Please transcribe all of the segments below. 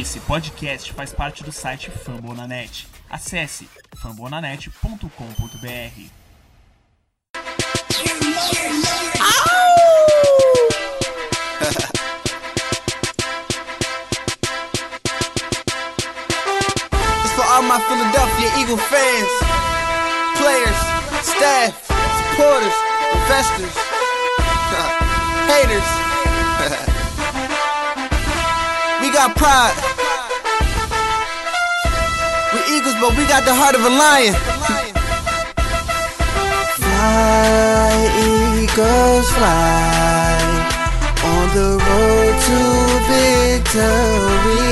Esse podcast faz parte do site Fambonanet. Acesse fambonanet.com.br. All my Philadelphia Eagle fans, players, staff, supporters, investors, haters. Got pride. We Eagles, but we got the heart of a lion. Fly, Eagles, fly on the road to victory.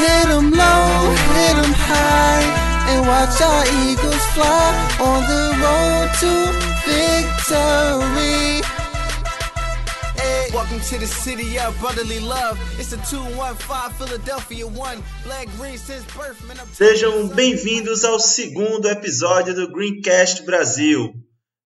Hit 'em low, hit 'em high, and watch our Eagles fly on the road to victory. Welcome to the city of brotherly love. It's a 215 Philadelphia 1. Black green since birth, man. Sejam bem-vindos ao segundo episódio do Greencast Brasil.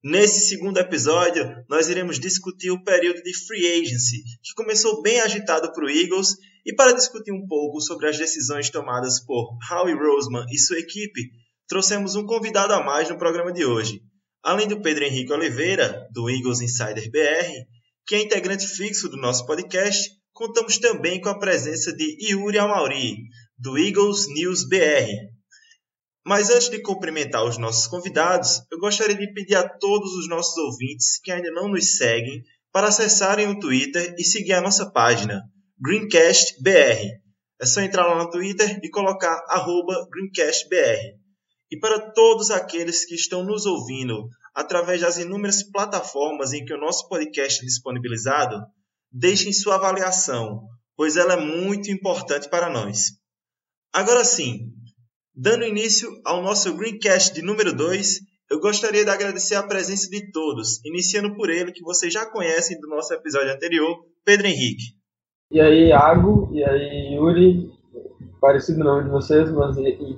Nesse segundo episódio, nós iremos discutir o período de free agency, que começou bem agitado para o Eagles, e para discutir um pouco sobre as decisões tomadas por Howie Roseman e sua equipe, trouxemos um convidado a mais no programa de hoje. Além do Pedro Henrique Oliveira, do Eagles Insider BR, que é integrante fixo do nosso podcast, contamos também com a presença de Yuri Amauri, do Eagles News BR. Mas antes de cumprimentar os nossos convidados, eu gostaria de pedir a todos os nossos ouvintes que ainda não nos seguem para acessarem o Twitter e seguir a nossa página, GreencastBR. É só entrar lá no Twitter e colocar GreencastBR. E para todos aqueles que estão nos ouvindo através das inúmeras plataformas em que o nosso podcast é disponibilizado, deixem sua avaliação, pois ela é muito importante para nós. Agora sim, dando início ao nosso Greencast de número 2, eu gostaria de agradecer a presença de todos, iniciando por ele, que vocês já conhecem do nosso episódio anterior, Pedro Henrique. E aí, Iago, e aí, Yuri, parecido o nome de vocês, mas e, e,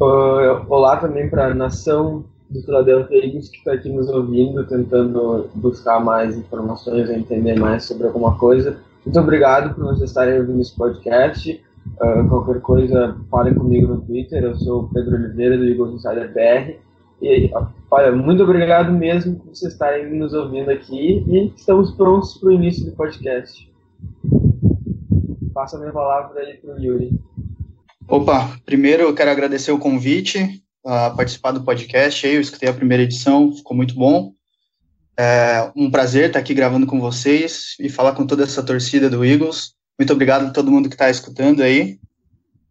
uh, olá também para a nação do Philadelphia Eagles que está aqui nos ouvindo, tentando buscar mais informações, entender mais sobre alguma coisa. Muito obrigado por vocês estarem ouvindo esse podcast. Uh, qualquer coisa, falem comigo no Twitter. Eu sou o Pedro Oliveira, do Eagles Insider BR. E, olha, muito obrigado mesmo por vocês estarem nos ouvindo aqui e estamos prontos para o início do podcast. Passo a minha palavra aí para o Yuri. Opa, primeiro eu quero agradecer o convite a participar do podcast. Eu escutei a primeira edição, ficou muito bom. É um prazer estar aqui gravando com vocês e falar com toda essa torcida do Eagles. Muito obrigado a todo mundo que está escutando aí.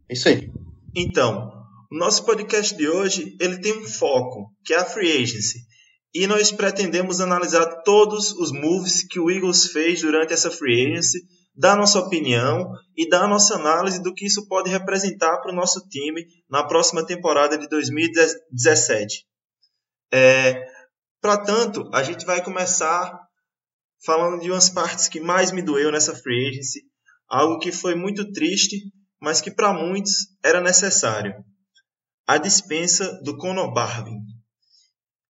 É isso aí. Então, o nosso podcast de hoje ele tem um foco, que é a free agency. E nós pretendemos analisar todos os moves que o Eagles fez durante essa free agency, dar nossa opinião e dar nossa análise do que isso pode representar para o nosso time na próxima temporada de 2017. É, para tanto, a gente vai começar falando de umas partes que mais me doeu nessa free agency, algo que foi muito triste, mas que para muitos era necessário. A dispensa do Conor Barvin.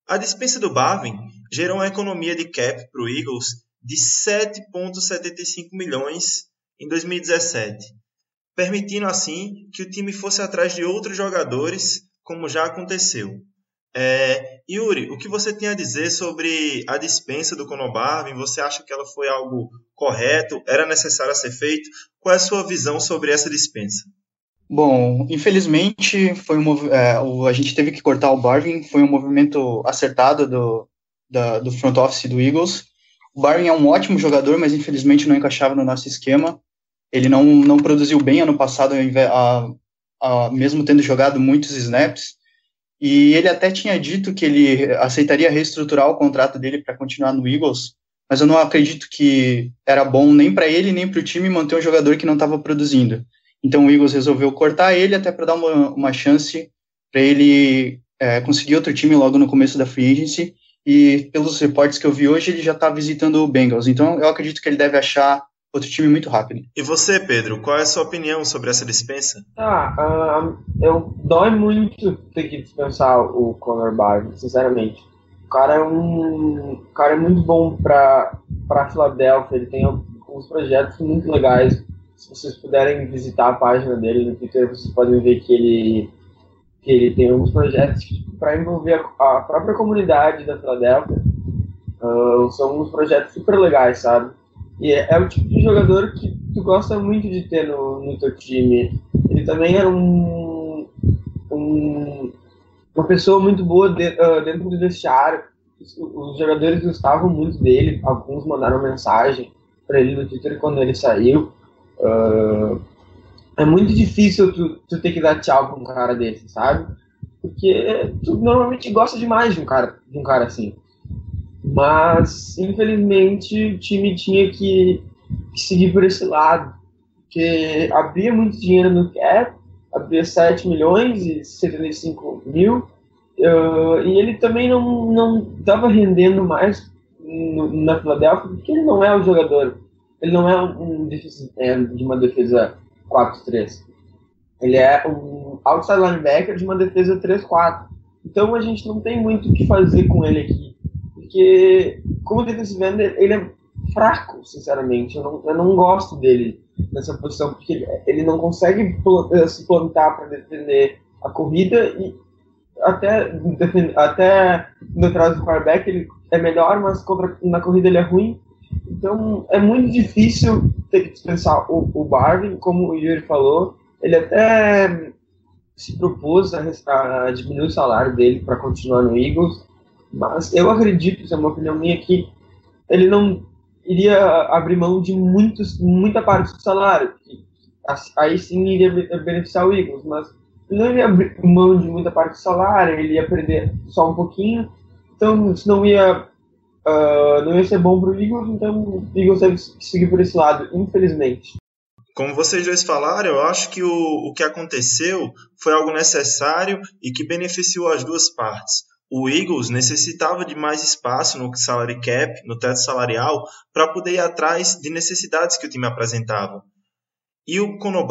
A dispensa do Barvin gerou uma economia de cap para o Eagles de 7,75 milhões em 2017, permitindo assim que o time fosse atrás de outros jogadores, como já aconteceu. É, Yuri, o que você tem a dizer sobre a dispensa do Conor Barvin? Você acha que ela foi algo correto? Era necessário ser feito? Qual é a sua visão sobre essa dispensa? Bom, infelizmente foi um, é, o, a gente teve que cortar o Barvin, foi um movimento acertado do, da, do front office do Eagles. O Barvin é um ótimo jogador, mas infelizmente não encaixava no nosso esquema. Ele não, não produziu bem ano passado, a, a, mesmo tendo jogado muitos snaps. E ele até tinha dito que ele aceitaria reestruturar o contrato dele para continuar no Eagles, mas eu não acredito que era bom nem para ele nem para o time manter um jogador que não estava produzindo. Então o Eagles resolveu cortar ele até para dar uma, uma chance para ele é, conseguir outro time logo no começo da free agency. E pelos reportes que eu vi hoje, ele já está visitando o Bengals. Então eu acredito que ele deve achar outro time muito rápido. E você, Pedro, qual é a sua opinião sobre essa dispensa? Ah, uh, eu dói muito ter que dispensar o Conor Barkley, sinceramente. O cara é um, o cara é muito bom para para Filadélfia. Ele tem uns projetos muito legais se vocês puderem visitar a página dele no Twitter, vocês podem ver que ele, que ele tem alguns projetos para envolver a, a, própria comunidade da Filadélfia. Uh, são uns projetos super legais, sabe? E é, é, o tipo de jogador que tu gosta muito de ter no, no teu time. Ele também era um, um uma pessoa muito boa de, uh, dentro do vestiário. Os, os, jogadores gostavam muito dele, alguns mandaram mensagem para ele no Twitter quando ele saiu. Uh, é muito difícil tu, tu ter que dar tchau pra um cara desse, sabe? Porque tu normalmente gosta demais de um cara, de um cara assim. Mas, infelizmente, o time tinha que, que seguir por esse lado. Porque abria muito dinheiro no cap, abria 7 milhões e 75 mil, uh, e ele também não não estava rendendo mais no, na Filadélfia, porque ele não é o jogador, ele não é um defesa, é, de uma defesa 4-3. Ele é um outside linebacker de uma defesa 3-4. Então a gente não tem muito o que fazer com ele aqui. Porque, como defensive end, ele é fraco, sinceramente. Eu não, eu não gosto dele nessa posição, porque ele, ele não consegue eh, se plantar para defender a corrida e até, até no atrás do quarterback ele é melhor, mas contra, na corrida ele é ruim. Então é muito difícil ter que dispensar o, o Barvin, como o Yuri falou. Ele até se propôs a, a diminuir o salário dele para continuar no Eagles, mas eu acredito, isso é uma opinião minha, que ele não iria abrir mão de muitos, muita parte do salário. Aí sim iria beneficiar o Eagles, mas ele não ia abrir mão de muita parte do salário, ele ia perder só um pouquinho. Então, isso não ia, uh, não ia ser bom para o Eagles, então o Eagles deve seguir por esse lado, infelizmente. Como vocês dois falaram, eu acho que o, o que aconteceu foi algo necessário e que beneficiou as duas partes o Eagles necessitava de mais espaço no salary cap, no teto salarial, para poder ir atrás de necessidades que o time apresentava. E o Conor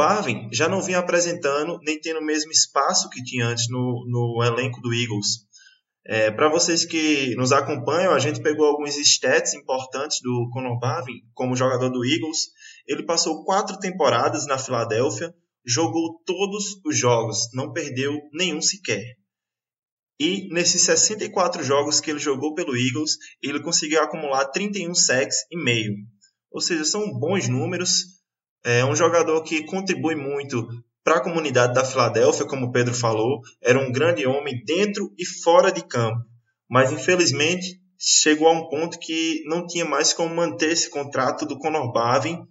já não vinha apresentando nem tendo o mesmo espaço que tinha antes no, no elenco do Eagles. É, para vocês que nos acompanham, a gente pegou alguns stats importantes do Conor como jogador do Eagles. Ele passou quatro temporadas na Filadélfia, jogou todos os jogos, não perdeu nenhum sequer. E nesses 64 jogos que ele jogou pelo Eagles, ele conseguiu acumular 31 sacks e meio. Ou seja, são bons números. É um jogador que contribui muito para a comunidade da Filadélfia, como Pedro falou. Era um grande homem dentro e fora de campo. Mas infelizmente chegou a um ponto que não tinha mais como manter esse contrato do Conor Bavin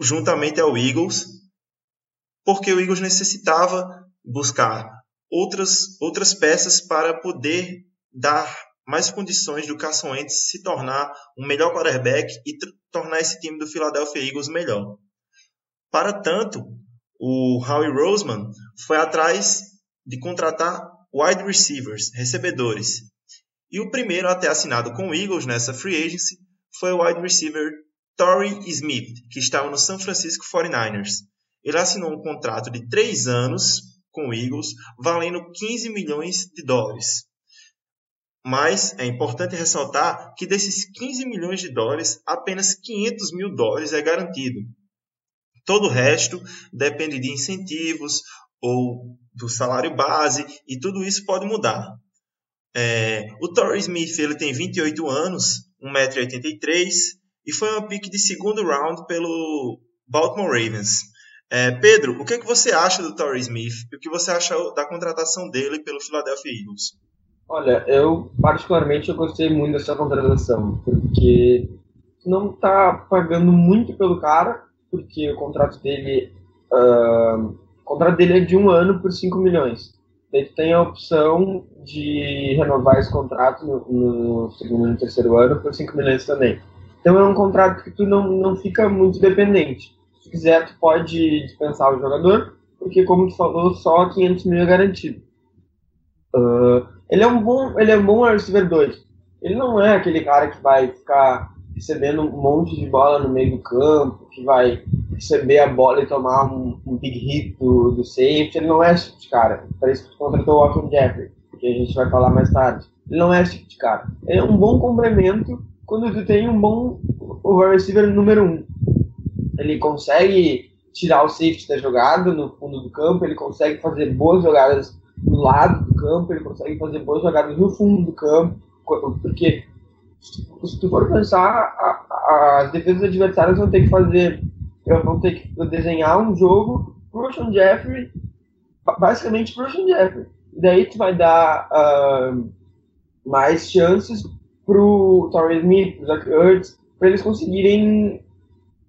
juntamente ao Eagles, porque o Eagles necessitava buscar outras, outras peças para poder dar mais condições do Carson Wentz se tornar um melhor quarterback e tornar esse time do Philadelphia Eagles melhor. Para tanto, o Howie Roseman foi atrás de contratar wide receivers, recebedores. E o primeiro a ter assinado com o Eagles nessa free agency foi o wide receiver Torrey Smith, que estava no San Francisco 49ers. Ele assinou um contrato de três anos com o Eagles, valendo 15 milhões de dólares. Mas é importante ressaltar que desses 15 milhões de dólares, apenas 500 mil dólares é garantido. Todo o resto depende de incentivos ou do salário base e tudo isso pode mudar. É, o Torrey Smith ele tem 28 anos, 1,83m e foi uma pick de segundo round pelo Baltimore Ravens. É, Pedro, o que, é que você acha do Torrey Smith e o que você acha da contratação dele pelo Philadelphia Eagles? Olha, eu particularmente eu gostei muito dessa contratação, porque não está pagando muito pelo cara, porque o contrato dele, uh, o contrato dele é de um ano por 5 milhões. Ele tem a opção de renovar esse contrato no, no segundo e no terceiro ano por 5 milhões também. Então é um contrato que tu não, não fica muito dependente se quiser, tu pode dispensar o jogador, porque como tu falou, só 500 mil é garantido. Uh, ele é um bom, ele é um bom receiver 2. Ele não é aquele cara que vai ficar recebendo um monte de bola no meio do campo, que vai receber a bola e tomar um, um big hit do, do safety. Ele não é esse tipo de cara. Parece que tu contratou o Walton Jeffrey, que a gente vai falar mais tarde. Ele não é esse tipo de cara. Ele é um bom complemento quando tu tem um bom o receiver número 1. Um ele consegue tirar o safety da jogada no fundo do campo, ele consegue fazer boas jogadas no lado do campo, ele consegue fazer boas jogadas no fundo do campo, porque se tu for pensar, as defesas adversárias vão ter que fazer, vão ter que desenhar um jogo pro Sean Jeffrey, basicamente pro Sean Jeffrey. E daí tu vai dar uh, mais chances pro Torrey Smith, pro Zach Ertz, para eles conseguirem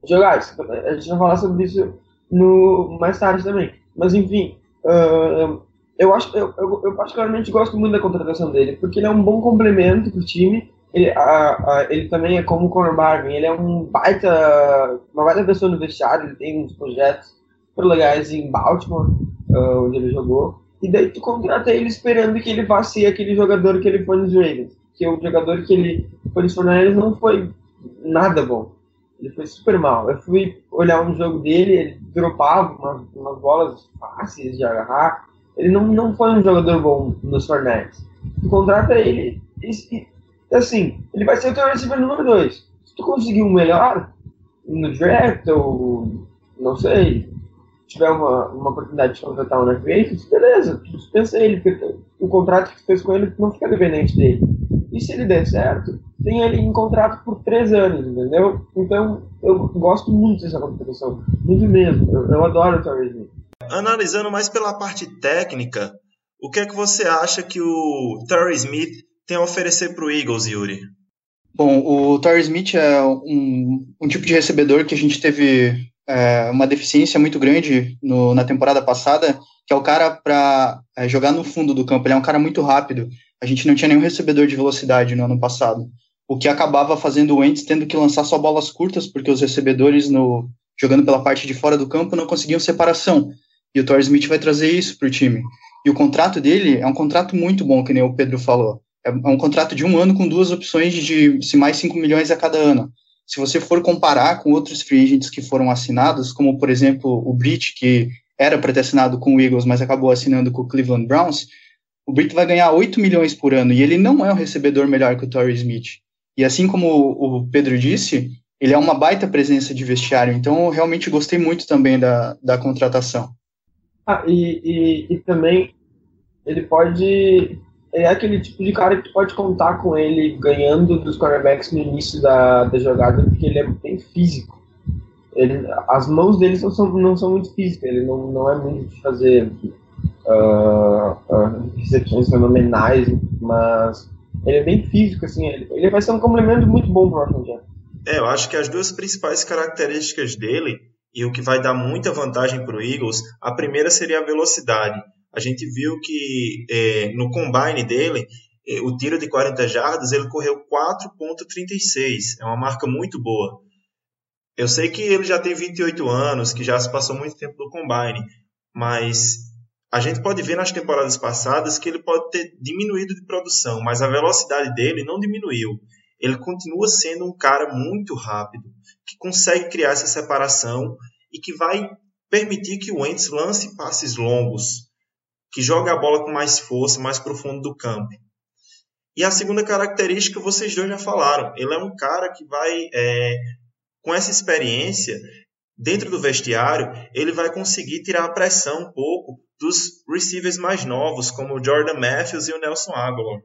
jogar. A gente vai falar sobre isso no, mais tarde também. Mas enfim, uh, eu acho eu, eu, eu, particularmente gosto muito da contratação dele, porque ele é um bom complemento pro time. Ele, a, a, ele também é como o Conor Barvin, ele é um baita, uma baita pessoa no vestiário, ele tem uns projetos super legais em Baltimore, uh, onde ele jogou. E daí tu contrata ele esperando que ele vá ser aquele jogador que ele foi nos Ravens. Que o jogador que ele foi nos 49 não foi nada bom. Ele foi super mal. Eu fui olhar um jogo dele, ele dropava umas, umas bolas fáceis de agarrar. Ele não, não foi um jogador bom nos Fornets. Tu contrata ele e, assim, ele vai ser o teu receiver número 2. Se tu conseguir um melhor no draft ou não sei, tiver uma, uma oportunidade de contratar um Navy beleza, tu dispensa ele, porque o contrato que tu fez com ele não fica dependente dele. E se ele der certo, tem ele em contrato por três anos, entendeu? Então, eu gosto muito dessa contratação, muito mesmo. Eu, eu adoro o Torres. Analisando mais pela parte técnica, o que é que você acha que o Terry Smith tem a oferecer para o Eagles, Yuri? Bom, o Terry Smith é um, um tipo de recebedor que a gente teve é, uma deficiência muito grande no, na temporada passada, que é o cara para é, jogar no fundo do campo. Ele é um cara muito rápido. A gente não tinha nenhum recebedor de velocidade no ano passado, o que acabava fazendo o Wentz tendo que lançar só bolas curtas, porque os recebedores no jogando pela parte de fora do campo não conseguiam separação. E o Torres Smith vai trazer isso para o time. E o contrato dele é um contrato muito bom, que nem o Pedro falou. É, um contrato de um ano com duas opções de se mais 5 milhões a cada ano se você for comparar com outros free agents que foram assinados, como por exemplo o Britt, que era para ter assinado com o Eagles, mas acabou assinando com o Cleveland Browns, o Britt vai ganhar 8 milhões por ano e ele não é um recebedor melhor que o Torrey Smith. E assim como o Pedro disse, ele é uma baita presença de vestiário, então eu realmente gostei muito também da, da contratação. Ah, e, e, e também ele pode é aquele tipo de cara que tu pode contar com ele ganhando dos cornerbacks no início da, da jogada, porque ele é bem físico. Ele, as mãos dele não são, não são muito físicas, ele não, não é muito de fazer uh, uh, recepções fenomenais, mas ele é bem físico, assim, ele, ele vai ser um complemento muito bom pro Washington Jets. É, eu acho que as duas principais características dele e o que vai dar muita vantagem para o Eagles, a primeira seria a velocidade a gente viu que é, no combine dele, é, o tiro de 40 jardas, ele correu 4.36. É uma marca muito boa. Eu sei que ele já tem 28 anos, que já se passou muito tempo no combine, mas a gente pode ver nas temporadas passadas que ele pode ter diminuído de produção, mas a velocidade dele não diminuiu. Ele continua sendo um cara muito rápido, que consegue criar essa separação e que vai permitir que o Wentz lance passes longos que joga a bola com mais força, mais profundo do campo. E a segunda característica, vocês dois já falaram, ele é um cara que vai, é, com essa experiência, dentro do vestiário, ele vai conseguir tirar a pressão um pouco dos receivers mais novos, como o Jordan Matthews e o Nelson Aguilar.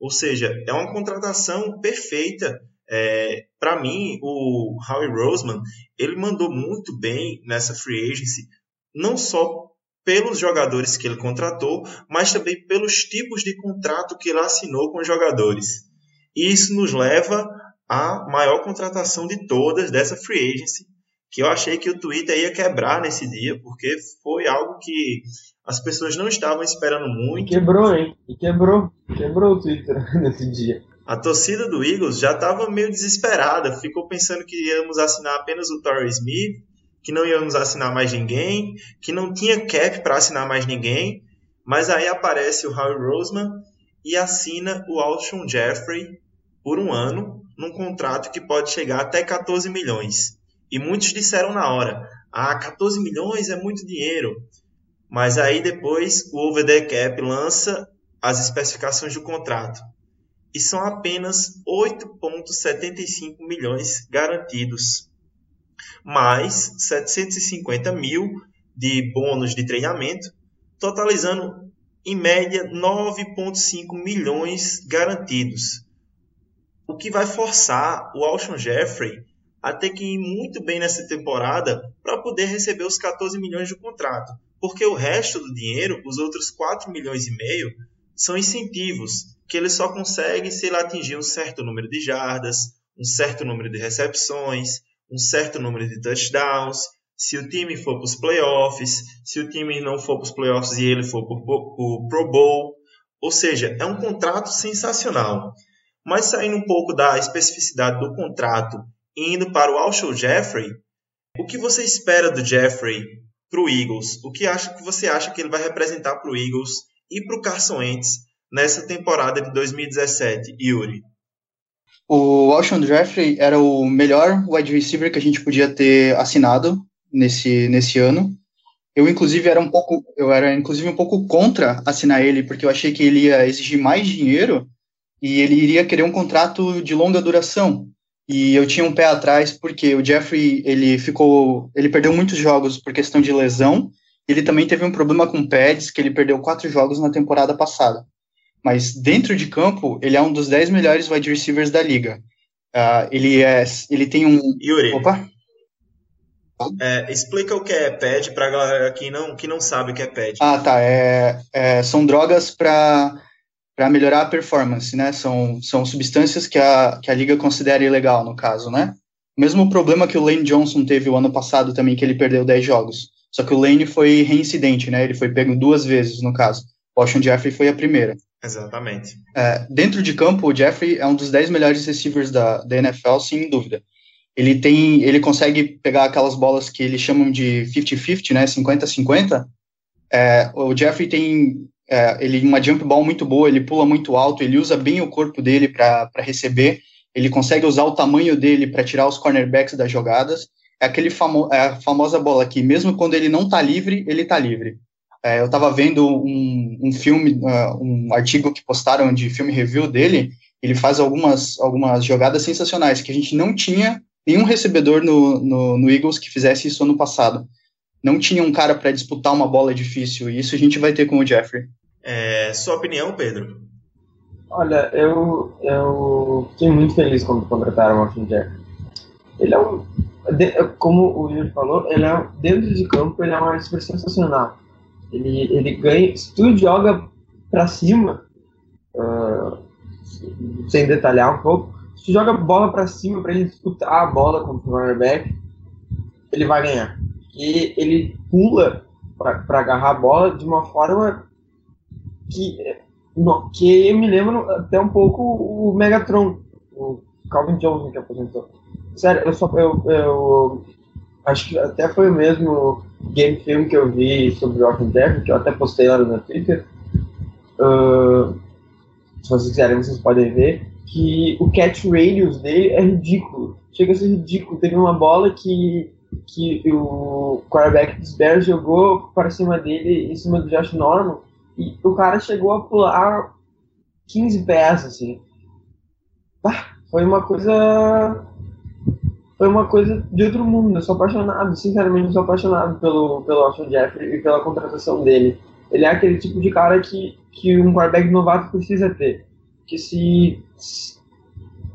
Ou seja, é uma contratação perfeita. É, Para mim, o Howie Roseman, ele mandou muito bem nessa free agency, não só pelos jogadores que ele contratou, mas também pelos tipos de contrato que ele assinou com os jogadores. E isso nos leva à maior contratação de todas dessa free agency, que eu achei que o Twitter ia quebrar nesse dia, porque foi algo que as pessoas não estavam esperando muito. Quebrou, hein? E quebrou. Quebrou o Twitter nesse dia. A torcida do Eagles já estava meio desesperada, ficou pensando que íamos assinar apenas o Torrey Smith, que não íamos assinar mais ninguém, que não tinha cap para assinar mais ninguém, mas aí aparece o Howie Roseman e assina o Alshon Jeffrey por um ano, num contrato que pode chegar até 14 milhões. E muitos disseram na hora: ah, 14 milhões é muito dinheiro. Mas aí depois o Over the Cap lança as especificações do contrato. E são apenas 8,75 milhões garantidos mais 750 mil de bônus de treinamento, totalizando em média 9,5 milhões garantidos, o que vai forçar o Alshon Jeffrey a ter que ir muito bem nessa temporada para poder receber os 14 milhões do contrato, porque o resto do dinheiro, os outros 4 milhões e meio, são incentivos que ele só consegue se ele atingir um certo número de jardas, um certo número de recepções, um certo número de touchdowns, se o time for para os playoffs, se o time não for para os playoffs e ele for para o Pro Bowl. Ou seja, é um contrato sensacional. Mas saindo um pouco da especificidade do contrato e indo para o Alshon Jeffrey, o que você espera do Jeffrey para o Eagles? O que, acha, que você acha que ele vai representar para o Eagles e para o Carson Wentz nessa temporada de 2017, Yuri? O Alshon Jeffrey era o melhor wide receiver que a gente podia ter assinado nesse, nesse ano. Eu, inclusive, era um pouco, eu era, inclusive, um pouco contra assinar ele, porque eu achei que ele ia exigir mais dinheiro e ele iria querer um contrato de longa duração. E eu tinha um pé atrás, porque o Jeffrey, ele ficou, ele perdeu muitos jogos por questão de lesão, ele também teve um problema com pads, que ele perdeu quatro jogos na temporada passada. Mas dentro de campo, ele é um dos dez melhores wide receivers da liga. Uh, ele é, ele tem um... Yuri. Opa! É, explica o que é PED para galera que não, que não sabe o que é PED. Ah, tá. É, é são drogas para melhorar a performance, né? São, são substâncias que a, que a liga considera ilegal, no caso, né? Mesmo problema que o Lane Johnson teve o ano passado também, que ele perdeu 10 jogos. Só que o Lane foi reincidente, né? Ele foi pego duas vezes, no caso. O Washington Jeffrey foi a primeira. Exatamente. É, dentro de campo, o Jeffrey é um dos 10 melhores receivers da, da NFL, sem dúvida ele tem, ele consegue pegar aquelas bolas que eles chamam de 50-50, né, 50-50. É, o Jeffrey tem é, ele uma jump ball muito boa, ele pula muito alto, ele usa bem o corpo dele para receber, ele consegue usar o tamanho dele para tirar os cornerbacks das jogadas. É aquele famo, é a famosa bola que mesmo quando ele não está livre, ele está livre. É, eu estava vendo um, um filme, uh, um artigo que postaram de filme review dele. Ele faz algumas, algumas jogadas sensacionais que a gente não tinha nenhum recebedor no, no, no, Eagles que fizesse isso ano passado. Não tinha um cara para disputar uma bola difícil, e isso a gente vai ter com o Jeffrey. É, sua opinião, Pedro? Olha, eu, eu fiquei muito feliz quando contrataram o Austin Jeffrey. Ele é um, como o Yuri falou, ele é, dentro de campo ele é uma receiver sensacional. Ele, ele ganha, se tu joga para cima, uh, sem detalhar um pouco, se joga bola para cima para ele disputar a bola contra o cornerback, ele vai ganhar. E ele pula para agarrar a bola de uma forma que, que me lembra até um pouco o Megatron, o Calvin Johnson que apresentou. Sério, eu só eu, eu acho que até foi o mesmo game film que eu vi sobre o Orphan Death, que eu até postei lá no Twitter. Uh, se vocês quiserem, vocês podem ver que o catch radius dele é ridículo. Chega a ser ridículo. Teve uma bola que, que o quarterback dos Bears jogou para cima dele, em cima do Josh Norman, e o cara chegou a pular 15 pés, assim. Ah, foi uma coisa. Foi uma coisa de outro mundo. Eu sou apaixonado, sinceramente, sou apaixonado pelo, pelo Austin Jeffrey e pela contratação dele. Ele é aquele tipo de cara que, que um quarterback novato precisa ter que se,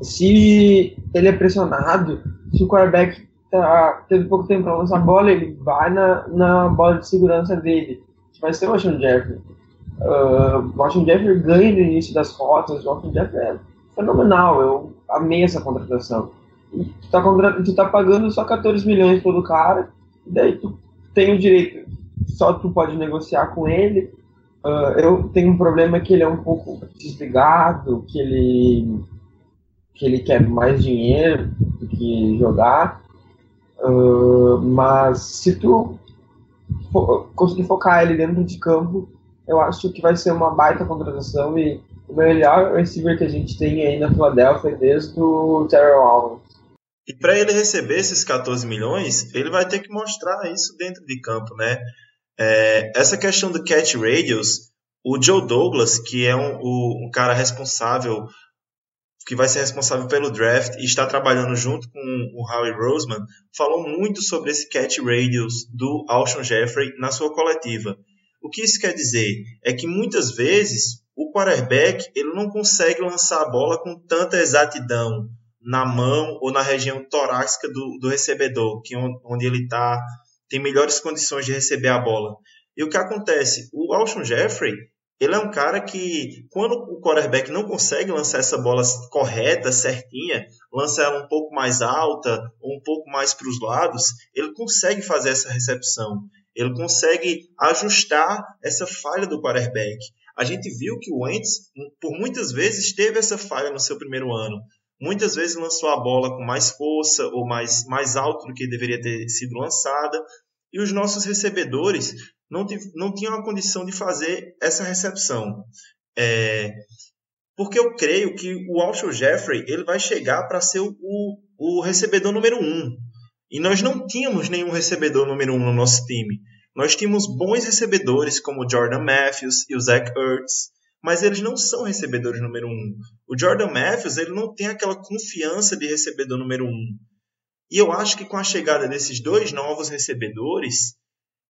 se ele é pressionado, se o quarterback tá, teve pouco tempo para lançar a bola, ele vai na, na bola de segurança dele, vai ser o Washington Jeffrey. Uh, Washington Jeffrey ganha no início das rotas, o Washington Jeffrey é fenomenal, eu amei essa contratação. Tu tá, tu tá pagando só 14 milhões pelo cara, daí tu tem o direito, só tu pode negociar com ele, Uh, eu tenho um problema que ele é um pouco desligado, que ele que ele quer mais dinheiro do que jogar. Uh, mas se tu fo conseguir focar ele dentro de campo, eu acho que vai ser uma baita contratação e o melhor receiver que a gente tem aí na Filadélfia desde o Terrell Owens. E para ele receber esses 14 milhões, ele vai ter que mostrar isso dentro de campo, né? É, essa questão do catch radius, o Joe Douglas, que é um, o, um cara responsável que vai ser responsável pelo draft e está trabalhando junto com o Howie Roseman, falou muito sobre esse catch radius do Alshon Jeffrey na sua coletiva. O que isso quer dizer? É que muitas vezes o quarterback ele não consegue lançar a bola com tanta exatidão na mão ou na região torácica do, do recebedor, que é onde ele está tem melhores condições de receber a bola. E o que acontece? O Alshon Jeffrey ele é um cara que, quando o quarterback não consegue lançar essa bola correta, certinha, lança ela um pouco mais alta ou um pouco mais para os lados, ele consegue fazer essa recepção. Ele consegue ajustar essa falha do quarterback. A gente viu que o Wentz, por muitas vezes, teve essa falha no seu primeiro ano. Muitas vezes lançou a bola com mais força ou mais, mais alto do que deveria ter sido lançada. E os nossos recebedores não, não tinham a condição de fazer essa recepção. É, porque eu creio que o Alshon Jeffrey ele vai chegar para ser o, o, recebedor número um. E nós não tínhamos nenhum recebedor número um no nosso time. Nós tínhamos bons recebedores como Jordan Matthews e o Zach Ertz, mas eles não são recebedores número um. O Jordan Matthews ele não tem aquela confiança de recebedor número um. E eu acho que com a chegada desses dois novos recebedores,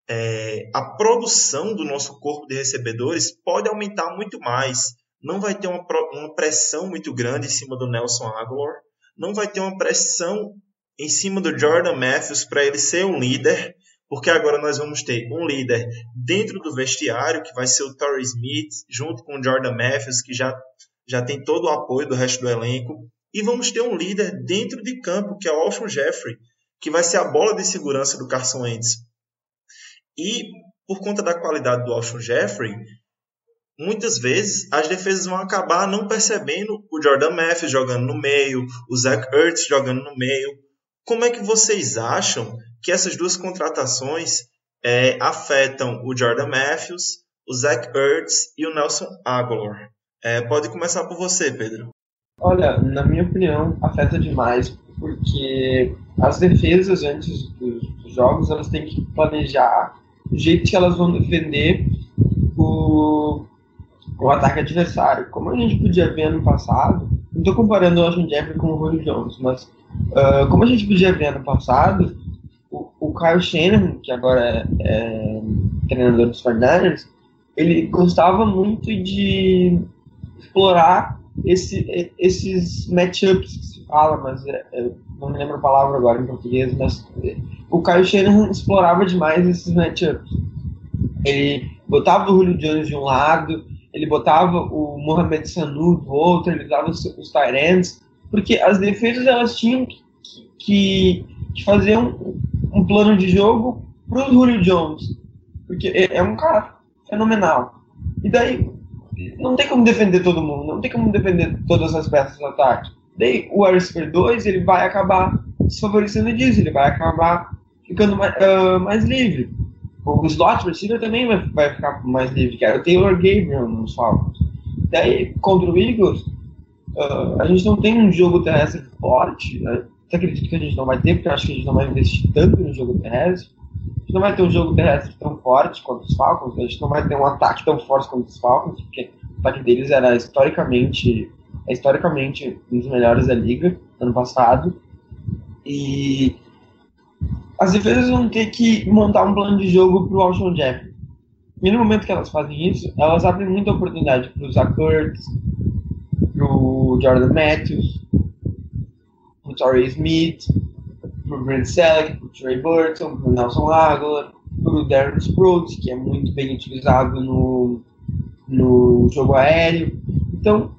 é, a produção do nosso corpo de recebedores pode aumentar muito mais. Não vai ter uma, uma pressão muito grande em cima do Nelson Aguilar, não vai ter uma pressão em cima do Jordan Matthews para ele ser um líder, porque agora nós vamos ter um líder dentro do vestiário, que vai ser o Torrey Smith, junto com o Jordan Matthews, que já, já tem todo o apoio do resto do elenco, e vamos ter um líder dentro de campo, que é o Alshon Jeffrey, que vai ser a bola de segurança do Carson Wentz. E por conta da qualidade do Alshon Jeffrey, muitas vezes as defesas vão acabar não percebendo o Jordan Matthews jogando no meio, o Zach Ertz jogando no meio. Como é que vocês acham que essas duas contratações é, afetam o Jordan Matthews, o Zach Ertz e o Nelson Aguilar? É, pode começar por você, Pedro. Olha, na minha opinião, afeta demais, porque as defesas antes dos jogos elas têm que planejar o jeito que elas vão defender o, o ataque adversário. Como a gente podia ver ano passado, não estou comparando o Austin Jeffrey com o Julio Jones, mas uh, como a gente podia ver ano passado, o, o Kyle Shanahan, que agora é, é treinador dos 49 ele gostava muito de explorar esse, esses matchups que se fala, mas é, não me lembro a palavra agora em português, mas o Kyle Shanahan explorava demais esses matchups. Ele botava o Julio Jones de um lado, ele botava o Mohamed Sanu do outro, ele dava os, os Tyrants, porque as defesas elas tinham que, que, fazer um, um, plano de jogo para o Julio Jones, porque é, é um cara fenomenal. E daí não tem como defender todo mundo, não tem como defender todas as peças do ataque. Daí o Air 2 ele vai acabar desfavorecendo disso, ele vai acabar ficando mais, uh, mais livre. O slot receiver também vai, vai ficar mais livre, era o Taylor Gabriel nos Falcons. Daí, contra o Eagles, uh, a gente não tem um jogo terrestre forte. Né? Eu acredito que a gente não vai ter, porque eu acho que a gente não vai investir tanto no jogo terrestre. A gente não vai ter um jogo terrestre tão forte quanto os Falcons, a gente não vai ter um ataque tão forte quanto os Falcons, porque o ataque deles era historicamente, é historicamente um dos melhores da liga ano passado. E as defesas vão ter que montar um plano de jogo para o Alshon Jeffrey. E no momento que elas fazem isso, elas abrem muita oportunidade para o Zach para o Jordan Matthews, para o Torrey Smith, o Brent Selleck, o Trey Burton, para o Nelson Aguilar, o Darren Sproles, que é muito bem utilizado no, no jogo aéreo. Então,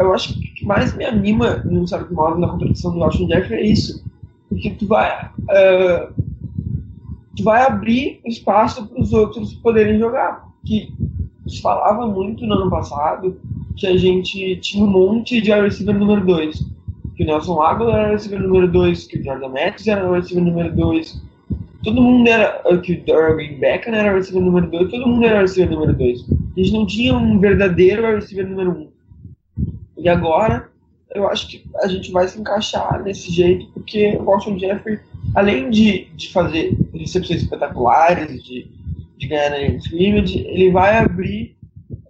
eu acho que o que mais me anima, num certo modo, na competição do Alshon Jeffrey é isso porque tu vai, uh, tu vai abrir espaço para os outros poderem jogar. Que se falava muito no ano passado que a gente tinha um monte de receiver número 2. Que o Nelson Aguilar era receiver número 2, que o Jordan Matthews era receiver número 2. Todo mundo era. Que o Darwin Beckham era receiver número 2, todo mundo era receiver número 2. A gente não tinha um verdadeiro receiver número 1. Um. E agora eu acho que a gente vai se encaixar nesse jeito, porque o Washington Jeffrey, além de, de fazer recepções espetaculares, de, de ganhar na scrimmage, ele vai abrir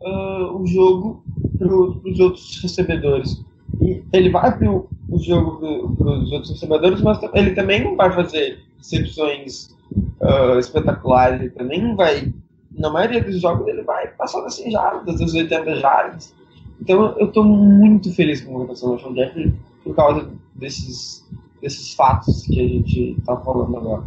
uh, o jogo para os outros recebedores. E ele vai abrir o, o jogo para os outros recebedores, mas ele também não vai fazer recepções uh, espetaculares, ele também não vai. Na maioria dos jogos ele vai passar das 100 jardas, das 80 jardas. Então eu estou muito feliz com a contratação do Sean Jeffrey por causa desses, desses fatos que a gente está falando agora.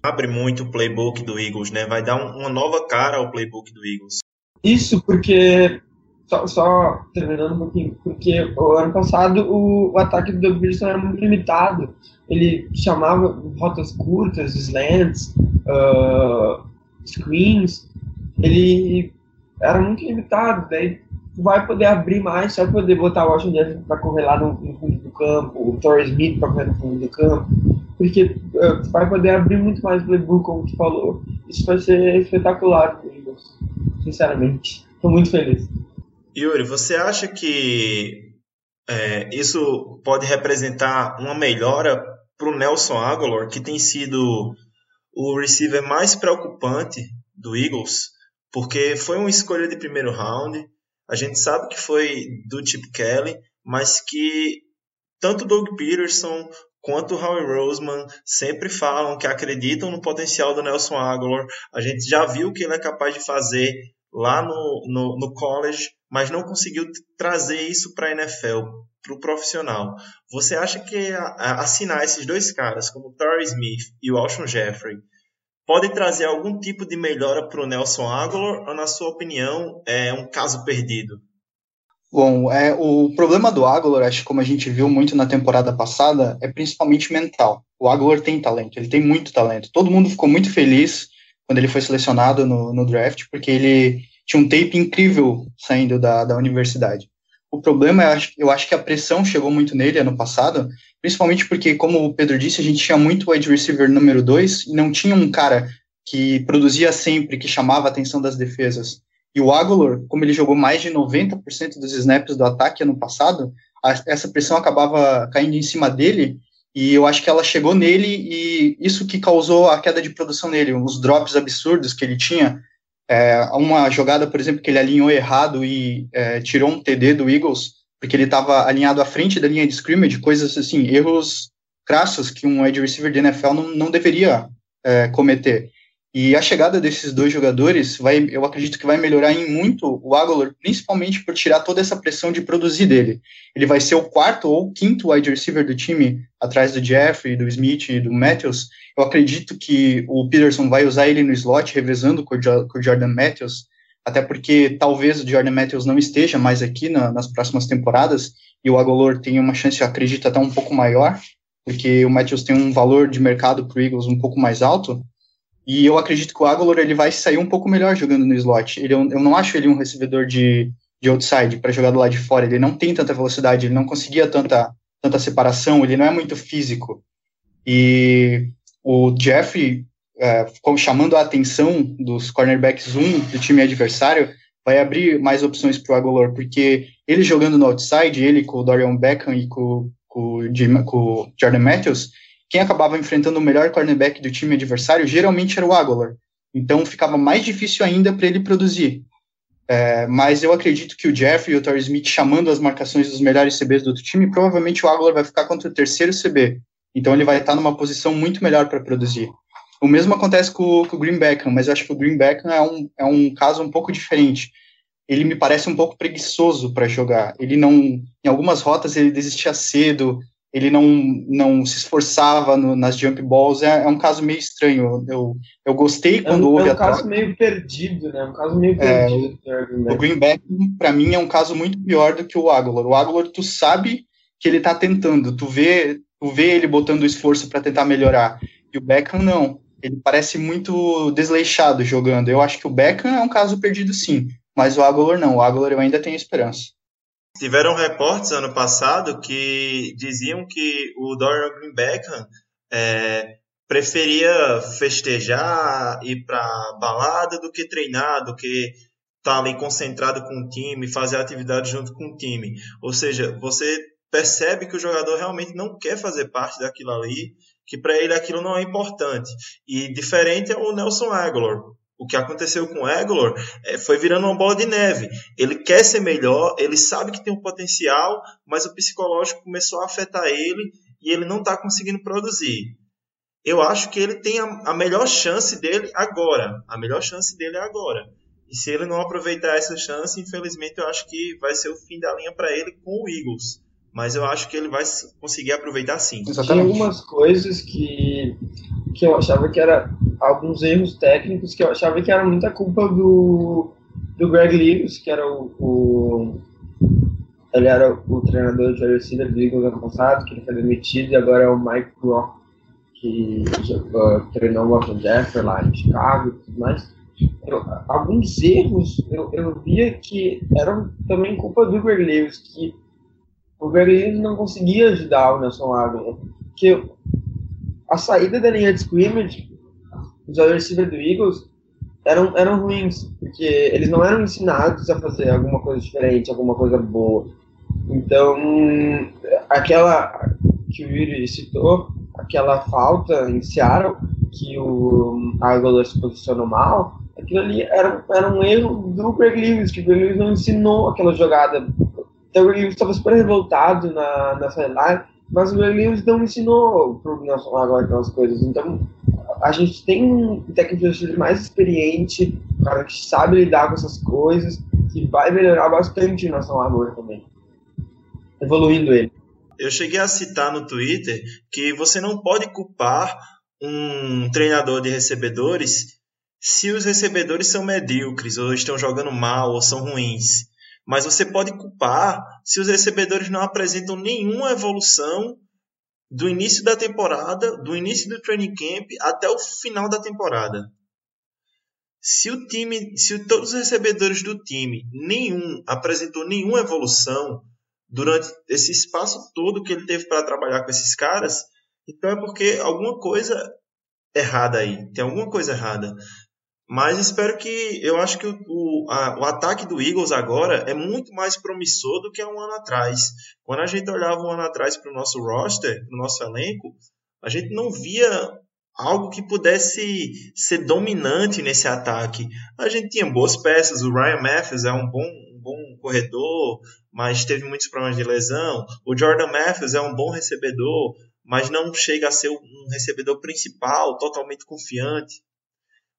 Abre muito o playbook do Eagles, né? Vai dar um, uma nova cara ao playbook do Eagles. Isso porque só, só, terminando um pouquinho, porque o ano passado o, o ataque do Doug Peterson era muito limitado. Ele chamava rotas curtas, slants, uh, screens. Ele era muito limitado. Daí vai poder abrir mais, vai poder botar o Washington para correr lá no, no, fundo do campo, o Torres Smith para correr no fundo do campo, porque uh, vai poder abrir muito mais o playbook, como tu falou. Isso vai ser espetacular, sinceramente. Estou muito feliz. Yuri, você acha que é, isso pode representar uma melhora para o Nelson Aguilar, que tem sido o receiver mais preocupante do Eagles, porque foi uma escolha de primeiro round, a gente sabe que foi do Chip Kelly, mas que tanto Doug Peterson quanto Howie Roseman sempre falam que acreditam no potencial do Nelson Aguilar. A gente já viu o que ele é capaz de fazer lá no, no, no college, mas não conseguiu trazer isso para a NFL, para o profissional. Você acha que a, a, assinar esses dois caras, como o Torrey Smith e o Alshon Jeffrey, pode trazer algum tipo de melhora para o Nelson Aguilar, ou, na sua opinião, é um caso perdido? Bom, é, o problema do Aguilar, acho que como a gente viu muito na temporada passada, é principalmente mental. O Aguilar tem talento, ele tem muito talento. Todo mundo ficou muito feliz quando ele foi selecionado no, no draft, porque ele tinha um tape incrível saindo da, da universidade. O problema, acho, eu acho que a pressão chegou muito nele ano passado, principalmente porque, como o Pedro disse, a gente tinha muito wide receiver número 2 e não tinha um cara que produzia sempre, que chamava a atenção das defesas. E o Aguilar, como ele jogou mais de 90% dos snaps do ataque ano passado, a, essa pressão acabava caindo em cima dele e eu acho que ela chegou nele e isso que causou a queda de produção nele, os drops absurdos que ele tinha. É, uma jogada, por exemplo, que ele alinhou errado e é, tirou um TD do Eagles, porque ele estava alinhado à frente da linha de scrimmage, coisas assim, erros crassos que um wide receiver de NFL não, não deveria é, cometer. E a chegada desses dois jogadores, vai, eu acredito que vai melhorar em muito o Aguilar, principalmente por tirar toda essa pressão de produzir dele. Ele vai ser o quarto ou quinto wide receiver do time, atrás do Jeffrey, do Smith e do Matthews. Eu acredito que o Peterson vai usar ele no slot, revezando com o Jordan Matthews, até porque talvez o Jordan Matthews não esteja mais aqui na, nas próximas temporadas, e o Aguilar tem uma chance, eu acredito, até um pouco maior, porque o Matthews tem um valor de mercado para o Eagles um pouco mais alto, e eu acredito que o Aguilar ele vai sair um pouco melhor jogando no slot. Ele, eu não acho ele um recebedor de, de outside para jogar do lado de fora. Ele não tem tanta velocidade, ele não conseguia tanta, tanta separação, ele não é muito físico. E o Jeffrey, é, chamando a atenção dos cornerbacks 1 do time adversário, vai abrir mais opções para o Aguilar, porque ele jogando no outside, ele com o Dorian Beckham e com, com, com o Jordan Matthews, quem acabava enfrentando o melhor cornerback do time adversário geralmente era o Aguilar. Então ficava mais difícil ainda para ele produzir. É, mas eu acredito que o Jeffrey e o Torrey Smith chamando as marcações dos melhores CBs do outro time, provavelmente o Aguilar vai ficar contra o terceiro CB. Então ele vai estar numa posição muito melhor para produzir. O mesmo acontece com, com, o Green Beckham, mas eu acho que o Green Beckham é um, é um caso um pouco diferente. Ele me parece um pouco preguiçoso para jogar. Ele não, em algumas rotas ele desistia cedo, ele não, não se esforçava no, nas jump balls, é, é, um caso meio estranho. Eu, eu gostei quando é um, houve é um caso troca. meio perdido, né? Um caso meio é, perdido. É, o Greenback, para mim, é um caso muito pior do que o Aguilar. O Aguilar, tu sabe que ele tá tentando, tu vê, tu vê ele botando esforço para tentar melhorar. E o Beckham, não. Ele parece muito desleixado jogando. Eu acho que o Beckham é um caso perdido, sim. Mas o Aguilar não. O Aguilar eu ainda tenho esperança. Tiveram reportes ano passado que diziam que o Dorian Green Beckham é, preferia festejar, ir para balada do que treinar, do que estar tá ali concentrado com o time, fazer atividade junto com o time. Ou seja, você percebe que o jogador realmente não quer fazer parte daquilo ali, que para ele aquilo não é importante. E diferente é o Nelson Aguilar. O que aconteceu com o Egolor é, foi virando uma bola de neve. Ele quer ser melhor, ele sabe que tem um potencial, mas o psicológico começou a afetar ele e ele não está conseguindo produzir. Eu acho que ele tem a, a melhor chance dele agora. A melhor chance dele é agora. E se ele não aproveitar essa chance, infelizmente eu acho que vai ser o fim da linha para ele com o Eagles. Mas eu acho que ele vai conseguir aproveitar sim. Exatamente. Tinha algumas coisas que, que eu achava que era alguns erros técnicos que eu achava que era muita culpa do, do Greg Lewis, que era o, o ele era o treinador de receiver do Eagles ano passado, que ele foi demitido, e agora é o Mike Brock, que uh, treinou o Washington Jefferson lá em Chicago e tudo mais. Eu, alguns erros eu, eu via que eram também culpa do Greg Lewis, que o Greg não conseguia ajudar o Nelson Aguilar. Porque a saída da linha de scrimmage, os receivers do Eagles, eram, eram ruins, porque eles não eram ensinados a fazer alguma coisa diferente, alguma coisa boa. Então, aquela que o Yuri citou, aquela falta em Seattle, que o Aguilar se posicionou mal, aquilo ali era, era um erro do Greg Lewis, que o Greg Lewis não ensinou aquela jogada então o Greg Lewis estava super revoltado na, na sideline, mas o Lewis não ensinou pro Nelson agora aquelas coisas. Então a gente tem um técnico de mais experiente, um cara que sabe lidar com essas coisas, que vai melhorar bastante o Nelson agora também, evoluindo ele. Eu cheguei a citar no Twitter que você não pode culpar um treinador de recebedores se os recebedores são medíocres, ou estão jogando mal, ou são ruins mas você pode culpar se os recebedores não apresentam nenhuma evolução do início da temporada, do início do training camp até o final da temporada. Se o time, se todos os recebedores do time, nenhum apresentou nenhuma evolução durante esse espaço todo que ele teve para trabalhar com esses caras, então é porque alguma coisa errada aí, tem alguma coisa errada. Mas espero que. Eu acho que o, o, a, o, ataque do Eagles agora é muito mais promissor do que há um ano atrás. Quando a gente olhava um ano atrás para o nosso roster, para o nosso elenco, a gente não via algo que pudesse ser dominante nesse ataque. A gente tinha boas peças, o Ryan Matthews é um bom, um bom corredor, mas teve muitos problemas de lesão. O Jordan Matthews é um bom recebedor, mas não chega a ser um recebedor principal, totalmente confiante.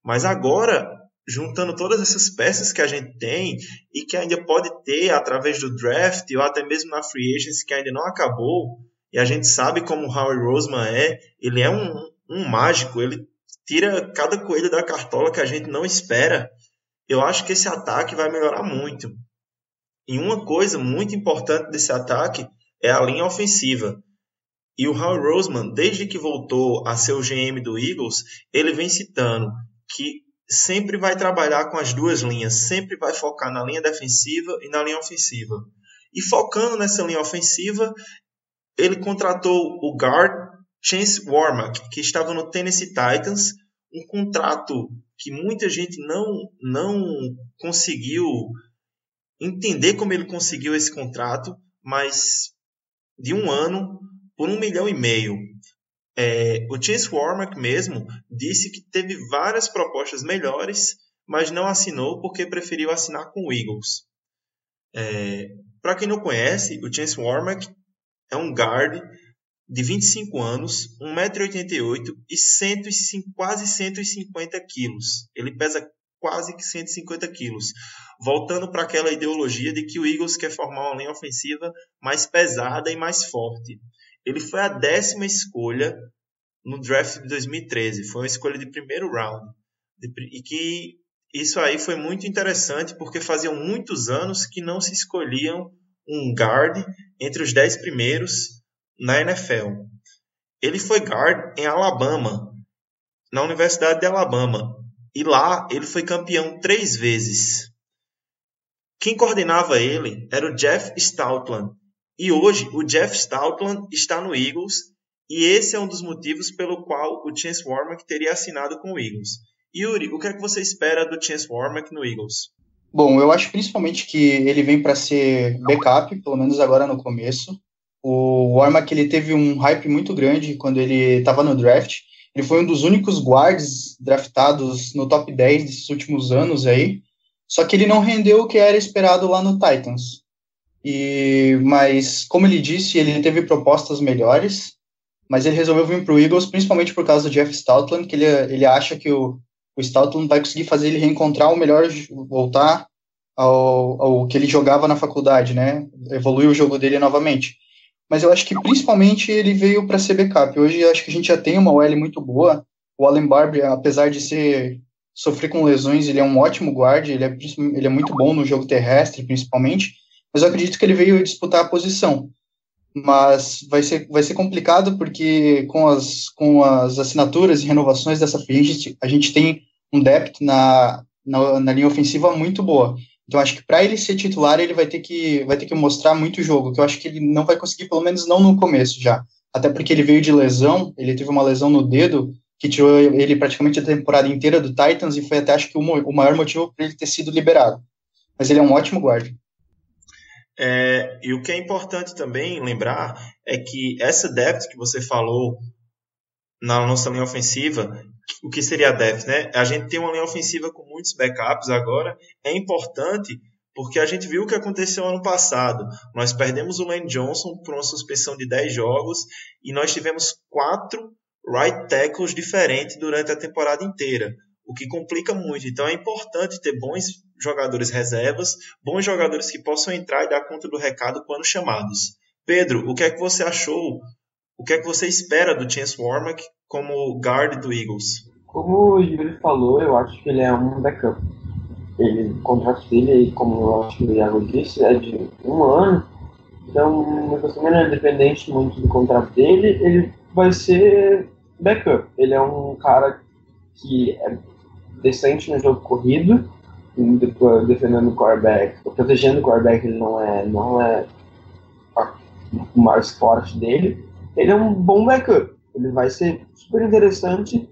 Mas agora, juntando todas essas peças que a gente tem e que ainda pode ter através do draft ou até mesmo na free agency que ainda não acabou, e a gente sabe como o Howie Roseman é, ele é um, um mágico, ele tira cada coelho da cartola que a gente não espera. Eu acho que esse ataque vai melhorar muito. E uma coisa muito importante desse ataque é a linha ofensiva. E o Howie Roseman, desde que voltou a ser o GM do Eagles, ele vem citando que sempre vai trabalhar com as duas linhas, sempre vai focar na linha defensiva e na linha ofensiva. E focando nessa linha ofensiva, ele contratou o guard Chance Warmack, que estava no Tennessee Titans, um contrato que muita gente não não conseguiu entender como ele conseguiu esse contrato, mas de um ano por um milhão e meio. É, o Chance Warmack mesmo disse que teve várias propostas melhores, mas não assinou porque preferiu assinar com o Eagles. É, Para quem não conhece, o Chance Warmack é um guard de 25 anos, 1,88m e 105, quase 150 quilos. Ele pesa quase que 150 quilos. Voltando para aquela ideologia de que o Eagles quer formar uma linha ofensiva mais pesada e mais forte. Ele foi a décima escolha no draft de 2013. Foi uma escolha de primeiro round. E que isso aí foi muito interessante porque faziam muitos anos que não se escolhiam um guard entre os dez primeiros na NFL. Ele foi guard em Alabama, na Universidade de Alabama. E lá ele foi campeão três vezes. Quem coordenava ele era o Jeff Stoutland, e hoje o Jeff Stoutland está no Eagles e esse é um dos motivos pelo qual o Chance Warmack teria assinado com o Eagles. Yuri, o que é que você espera do Chance Warmack no Eagles? Bom, eu acho principalmente que ele vem para ser backup, pelo menos agora no começo. O Warmack ele teve um hype muito grande quando ele estava no draft, Ele foi um dos únicos guards draftados no top 10 desses últimos anos aí, só que ele não rendeu o que era esperado lá no Titans. E, mas, como ele disse, ele teve propostas melhores, mas ele resolveu vir para o Eagles principalmente por causa do Jeff Stoutland, que ele, ele acha que o, o Stoutland vai conseguir fazer ele reencontrar o melhor, voltar ao, ao que ele jogava na faculdade, né? Evoluir o jogo dele novamente. Mas eu acho que principalmente ele veio para ser backup. Hoje acho que a gente já tem uma OL muito boa. O Allen Barber, apesar de ser sofrer com lesões, ele é um ótimo guarda, ele é, ele é muito bom no jogo terrestre, principalmente mas eu acredito que ele veio disputar a posição. Mas vai ser, vai ser complicado porque com as, com as assinaturas e renovações dessa free a gente tem um depth na, na, na linha ofensiva muito boa. Então acho que para ele ser titular ele vai ter que vai ter que mostrar muito jogo, que eu acho que ele não vai conseguir pelo menos não no começo já. Até porque ele veio de lesão, ele teve uma lesão no dedo que tirou ele praticamente a temporada inteira do Titans e foi até acho que o, o maior motivo para ele ter sido liberado. Mas ele é um ótimo guarda. É, e o que é importante também lembrar é que essa depth que você falou na nossa linha ofensiva, o que seria a depth, né? A gente tem uma linha ofensiva com muitos backups agora. É importante porque a gente viu o que aconteceu ano passado. Nós perdemos o Lane Johnson por uma suspensão de 10 jogos e nós tivemos quatro right tackles diferentes durante a temporada inteira o que complica muito. Então é importante ter bons jogadores reservas, bons jogadores que possam entrar e dar conta do recado quando chamados. Pedro, o que é que você achou? O que é que você espera do Chance Warmack como guard do Eagles? Como o Yuri falou, eu acho que ele é um backup. Ele, o contrato dele, como eu acho que o Iago disse, é de um ano. Então, você não é dependente muito do contrato dele, ele vai ser backup. Ele é um cara que é decente no jogo corrido, defendendo o quarterback, protegendo o quarterback, ele não é, não é o mais forte dele. Ele é um bom backup. Ele vai ser super interessante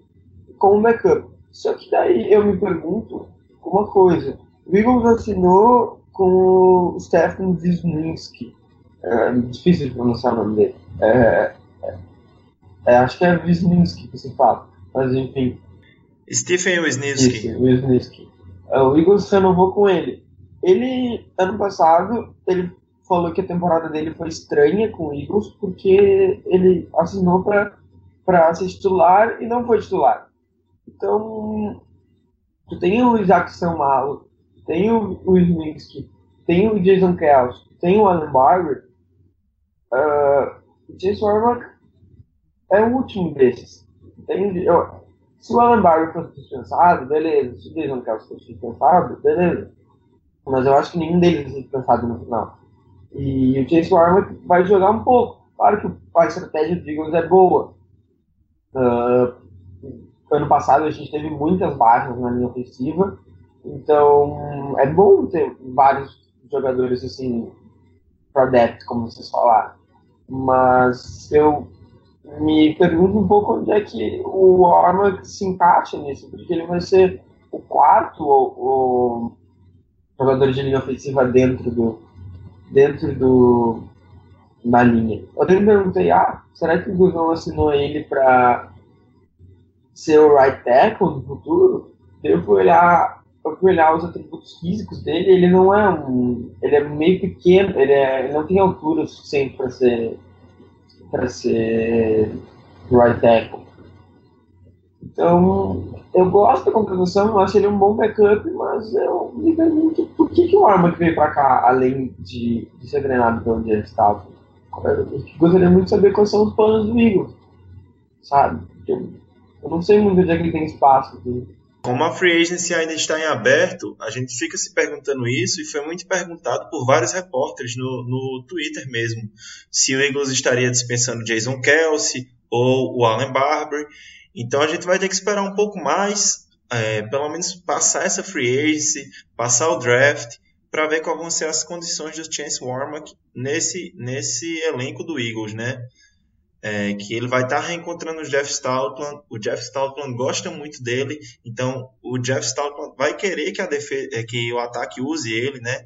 como backup. Só que daí eu me pergunto uma coisa. O Eagles assinou com o Stephen Wisniewski. É difícil de pronunciar o nome dele. É, é, é, acho que é Wisniewski que se fala. Mas enfim, Stephen Wisniewski. Wisniewski. É, o Eagles renovou com ele. Ele, ano passado, ele falou que a temporada dele foi estranha com o Eagles porque ele assinou para ser titular e não foi titular. Então, tu tem o Jackson Malo, tem o Wisniewski, tem o Jason Kelsey, tem o Alan Barber. Uh, o Jason Warmack é o último desses. Tem, eu, se o Alan Barber fosse dispensado, beleza. Se o Jason Kelsey fosse dispensado, beleza. Mas eu acho que nenhum deles é dispensado no final. E o Chase Warwick vai jogar um pouco. Claro que a estratégia do Eagles é boa. Uh, ano passado a gente teve muitas baixas na linha ofensiva. Então é bom ter vários jogadores assim pro depth, como vocês falaram. Mas eu me pergunto um pouco onde é que o Arma se encaixa nisso, porque ele vai ser o quarto o, o jogador de linha ofensiva dentro do dentro do na linha. Eu me perguntei, ah, será que o Guzão assinou ele para ser o right tackle no futuro? Eu fui olhar, eu fui olhar os atributos físicos dele, ele não é um, ele é meio pequeno, ele, é, ele não tem altura suficiente para ser para ser right tackle. Então, eu gosto da contratação, acho ele um bom backup, mas eu me pergunto por que, que o Armand veio para cá, além de, de ser treinado pelo Jeff Stafford. Eu gostaria muito de saber quais são os planos do Eagles, sabe? Eu, eu não sei muito onde é que ele tem espaço. Aqui. Como a free agency ainda está em aberto, a gente fica se perguntando isso e foi muito perguntado por vários repórteres no, no Twitter mesmo. Se o Eagles estaria dispensando Jason Kelsey ou o Allen Barber. Então a gente vai ter que esperar um pouco mais, é, pelo menos passar essa free agency, passar o draft, para ver quais vão ser as condições do Chance Warmack nesse, nesse elenco do Eagles, né? É, que ele vai estar tá reencontrando o Jeff Stoutland. O Jeff Stoutland gosta muito dele, então o Jeff Stoutland vai querer que, a defesa, é, que o ataque use ele, né?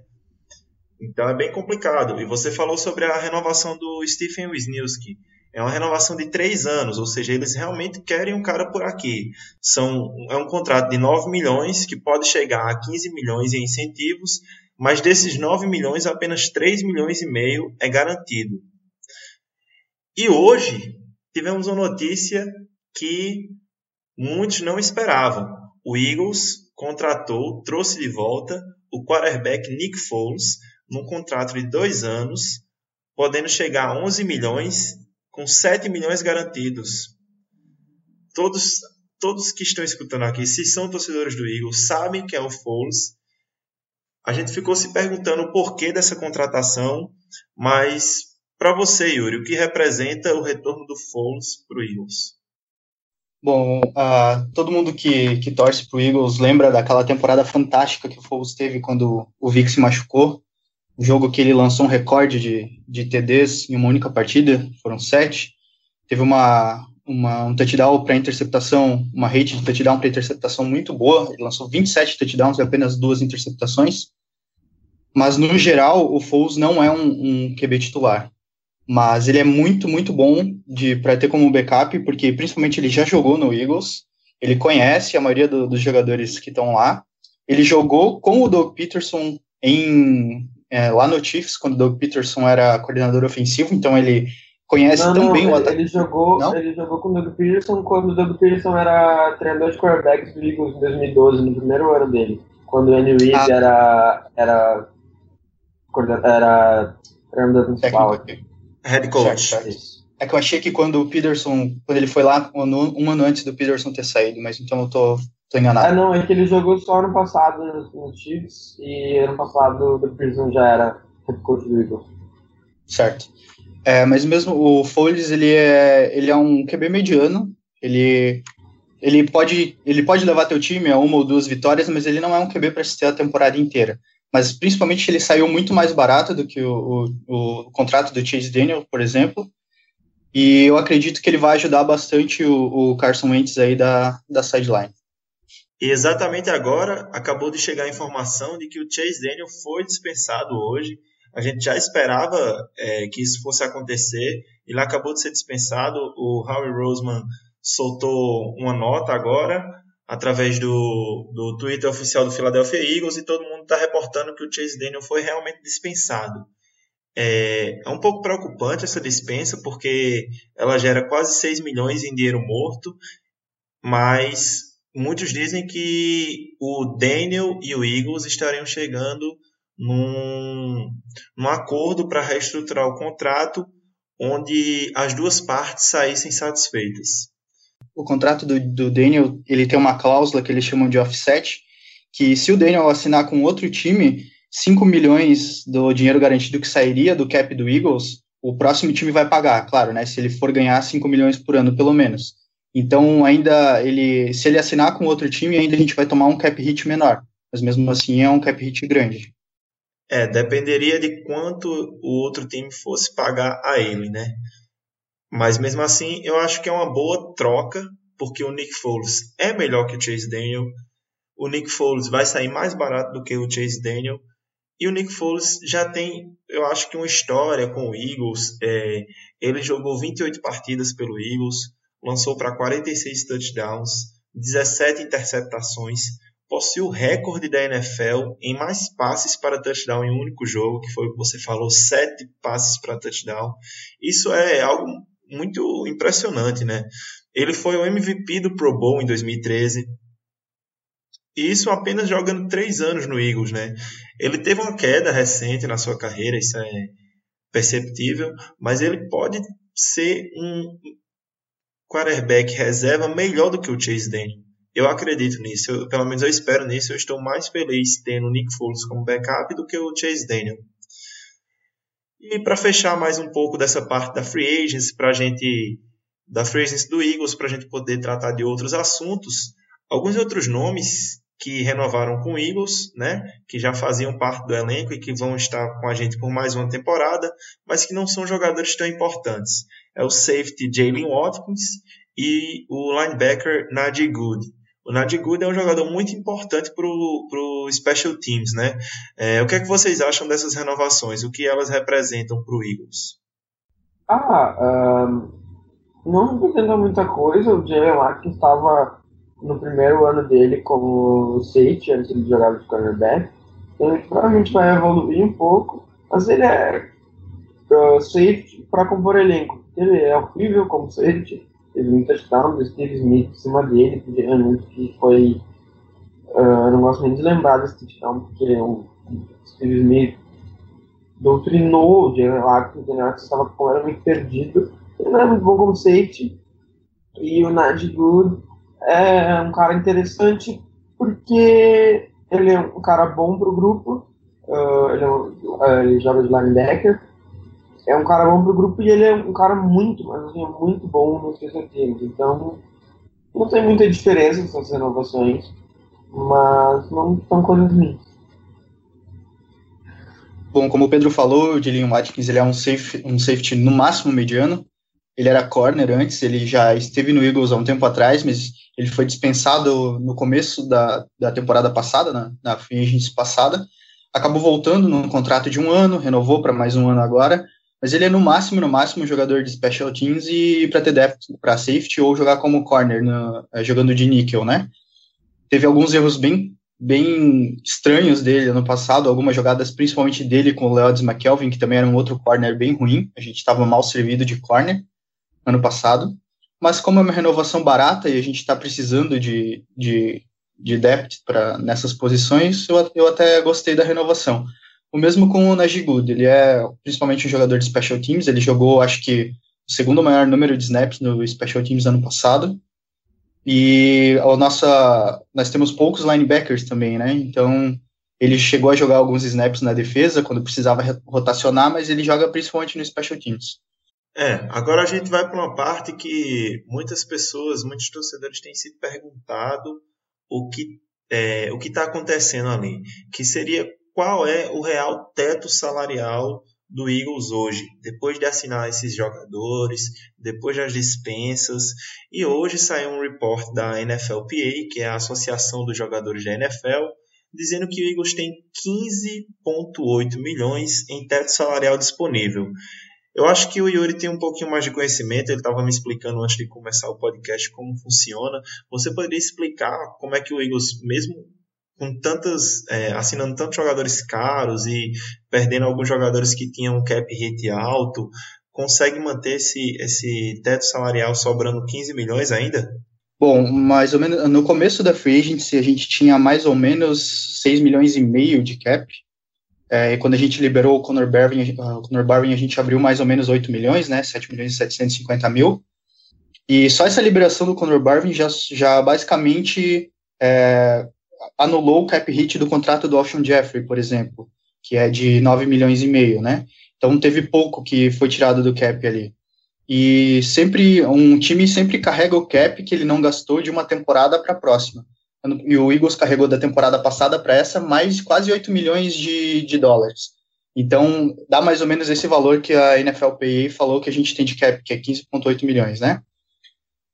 Então é bem complicado. E você falou sobre a renovação do Stephen Wisniewski. É uma renovação de três anos, ou seja, eles realmente querem um cara por aqui. São, é um contrato de 9 milhões que pode chegar a 15 milhões em incentivos, mas desses 9 milhões, apenas 3 milhões e meio é garantido. E hoje tivemos uma notícia que muitos não esperavam. O Eagles contratou, trouxe de volta o quarterback Nick Foles num contrato de dois anos, podendo chegar a 11 milhões, com 7 milhões garantidos. Todos, todos que estão escutando aqui, se são torcedores do Eagles, sabem que é o Foles. A gente ficou se perguntando o porquê dessa contratação, mas para você, Yuri, o que representa o retorno do Foles para o Eagles? Bom, uh, todo mundo que, que torce para o Eagles lembra daquela temporada fantástica que o Foles teve quando o Vic se machucou. O jogo que ele lançou um recorde de, de TDs em uma única partida, foram sete. Teve uma, uma, um touchdown para interceptação, uma rate de touchdown para interceptação muito boa. Ele lançou 27 touchdowns e apenas duas interceptações. Mas, no geral, o Foles não é um, um QB titular mas ele é muito, muito bom de para ter como backup, porque principalmente ele já jogou no Eagles, ele conhece a maioria do, dos jogadores que estão lá. Ele jogou com o Doug Peterson em é, lá no Chiefs, quando o Doug Peterson era coordenador ofensivo, então ele conhece não, tão não, o ataque. Ele jogou, não? ele jogou com o Doug Peterson quando o Doug Peterson era treinador de quarterbacks do Eagles em 2012, no primeiro ano dele, quando o Andy Reid ah. era era era treinador principal aqui. Head coach. É que eu achei que quando o Peterson, quando ele foi lá, um ano, um ano antes do Peterson ter saído, mas então eu tô, tô enganado. Ah, não, é que ele jogou só ano passado no Chiefs e ano passado o Peterson já era head coach do Eagles. Certo. É, mas mesmo o Foles, ele é, ele é um QB mediano, ele ele pode, ele pode levar teu time a uma ou duas vitórias, mas ele não é um QB para assistir a temporada inteira mas principalmente ele saiu muito mais barato do que o, o, o, contrato do Chase Daniel, por exemplo, e eu acredito que ele vai ajudar bastante o, o Carson Wentz aí da, da sideline. E exatamente agora acabou de chegar a informação de que o Chase Daniel foi dispensado hoje. A gente já esperava é, que isso fosse acontecer. Ele acabou de ser dispensado. O Howie Roseman soltou uma nota agora através do, do Twitter oficial do Philadelphia Eagles e todo mundo está reportando que o Chase Daniel foi realmente dispensado. É, é, um pouco preocupante essa dispensa porque ela gera quase 6 milhões em dinheiro morto, mas muitos dizem que o Daniel e o Eagles estariam chegando num, num acordo para reestruturar o contrato onde as duas partes saíssem satisfeitas o contrato do, do Daniel, ele tem uma cláusula que eles chamam de offset, que se o Daniel assinar com outro time, 5 milhões do dinheiro garantido que sairia do cap do Eagles, o próximo time vai pagar, claro, né? Se ele for ganhar 5 milhões por ano, pelo menos. Então, ainda ele, se ele assinar com outro time, ainda a gente vai tomar um cap hit menor. Mas mesmo assim é um cap hit grande. É, dependeria de quanto o outro time fosse pagar a ele, né? Mas mesmo assim, eu acho que é uma boa troca, porque o Nick Foles é melhor que o Chase Daniel. O Nick Foles vai sair mais barato do que o Chase Daniel. E o Nick Foles já tem, eu acho que uma história com o Eagles. É, ele jogou 28 partidas pelo Eagles, lançou para 46 touchdowns, 17 interceptações, possui o recorde da NFL em mais passes para touchdown em um único jogo, que foi o que você falou, 7 passes para touchdown. Isso é algo muito impressionante, né? Ele foi o MVP do Pro Bowl em 2013. E isso apenas jogando três anos no Eagles, né? Ele teve uma queda recente na sua carreira, isso é perceptível, mas ele pode ser um quarterback reserva melhor do que o Chase Daniel. Eu acredito nisso, eu, pelo menos eu espero nisso. Eu estou mais feliz tendo o Nick Foles como backup do que o Chase Daniel. E para fechar mais um pouco dessa parte da free agency, para a gente da free agency do Eagles, para a gente poder tratar de outros assuntos, alguns outros nomes que renovaram com o Eagles, né, que já faziam parte do elenco e que vão estar com a gente por mais uma temporada, mas que não são jogadores tão importantes. É o safety Jalen Watkins e o linebacker Najee Good. O Nadir Good é um jogador muito importante para o Special Teams, né? É, o que é que vocês acham dessas renovações? O que elas representam para o Eagles? Ah, um, não representa muita coisa. O Jalen Watkins estava no primeiro ano dele como safety, antes de jogar de cornerback. Então ele provavelmente vai evoluir um pouco, mas ele é uh, safety para compor elenco. Ele é horrível como safety, teve touchdown do Steve Smith em cima dele, que foi. Uh, não gosto nem de lembrar desse touchdown, porque o Steve Smith doutrinou o Jalen Watkins, o Jalen Watkins estava completamente perdido. Ele não é muito bom como safety, e o Najee Good é um cara interessante porque ele é um cara bom pro grupo, uh, ele, é um, uh, ele, joga de linebacker, é um cara bom pro grupo e ele é um cara muito, mas assim, muito bom nos teams. Então, não tem muita diferença essas renovações, mas não são coisas ruins. Bom, como o Pedro falou, o Dylan Watkins ele é um, safe, um safety no máximo mediano. Ele era corner antes, ele já esteve no Eagles há um tempo atrás, mas ele foi dispensado no começo da, da temporada passada, na, na agency passada. Acabou voltando num contrato de um ano, renovou para mais um ano agora, mas ele é no máximo, no máximo, jogador de special teams e para ter depth para safety ou jogar como corner, no, eh, jogando de níquel, né? Teve alguns erros bem, bem estranhos dele no passado, algumas jogadas principalmente dele com o Leodes McKelvin, que também era um outro corner bem ruim, a gente estava mal servido de corner ano passado mas como é uma renovação barata e a gente está precisando de, de, de depth para nessas posições, eu, eu até gostei da renovação. O mesmo com o Najee Good, ele é principalmente um jogador de special teams, ele jogou, acho que, o segundo maior número de snaps no special teams ano passado, e a nossa, nós temos poucos linebackers também, né, então ele chegou a jogar alguns snaps na defesa, quando precisava rotacionar, mas ele joga principalmente no special teams. É, agora a gente vai para uma parte que muitas pessoas, muitos torcedores têm se perguntado o que é, o que está acontecendo ali, que seria qual é o real teto salarial do Eagles hoje, depois de assinar esses jogadores, depois das dispensas, e hoje saiu um report da NFLPA, que é a Associação dos Jogadores da NFL, dizendo que o Eagles tem 15,8 milhões em teto salarial disponível. Eu acho que o Yuri tem um pouquinho mais de conhecimento, ele estava me explicando antes de começar o podcast como funciona. Você poderia explicar como é que o Eagles, mesmo com tantas, é, assinando tantos jogadores caros e perdendo alguns jogadores que tinham um cap hit alto, consegue manter esse, esse teto salarial sobrando 15 milhões ainda? Bom, mais ou menos no começo da free agency a gente tinha mais ou menos 6 milhões e meio de cap. É, quando a gente liberou o Conor Barwin, o Conor Barwin, a gente abriu mais ou menos 8 milhões, né? 7 milhões e 750 mil. E só essa liberação do Conor Barwin já, já basicamente é, anulou o cap hit do contrato do Alshon Jeffrey, por exemplo, que é de 9 milhões e meio, né? Então teve pouco que foi tirado do cap ali. E sempre um time sempre carrega o cap que ele não gastou de uma temporada para a próxima e o Eagles carregou da temporada passada para essa mais quase 8 milhões de, de dólares. Então, dá mais ou menos esse valor que a NFLPA falou que a gente tem de cap, que é 15,8 milhões, né?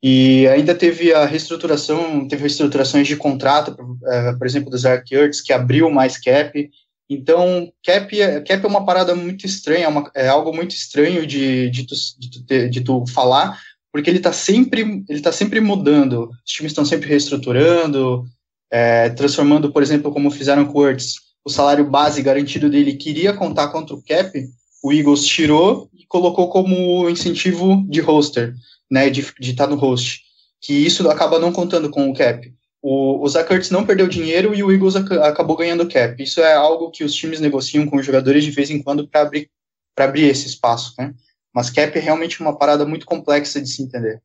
E ainda teve a reestruturação, teve reestruturações de contrato, é, por exemplo, do Zach Ertz, que abriu mais cap. Então, cap, é, cap é uma parada muito estranha, é, uma, é algo muito estranho de, de, tu, de, tu, de tu falar, porque ele está sempre, ele tá sempre mudando, os times estão sempre reestruturando, é, transformando, por exemplo, como fizeram com o Ertz, o salário base garantido dele queria contar contra o cap, o Eagles tirou e colocou como incentivo de roster, né, de estar tá no host, que isso acaba não contando com o cap. O, o Zach Ertz não perdeu dinheiro e o Eagles ac acabou ganhando cap. Isso é algo que os times negociam com os jogadores de vez em quando para abrir, abrir esse espaço, né? Mas cap é realmente uma parada muito complexa de se entender.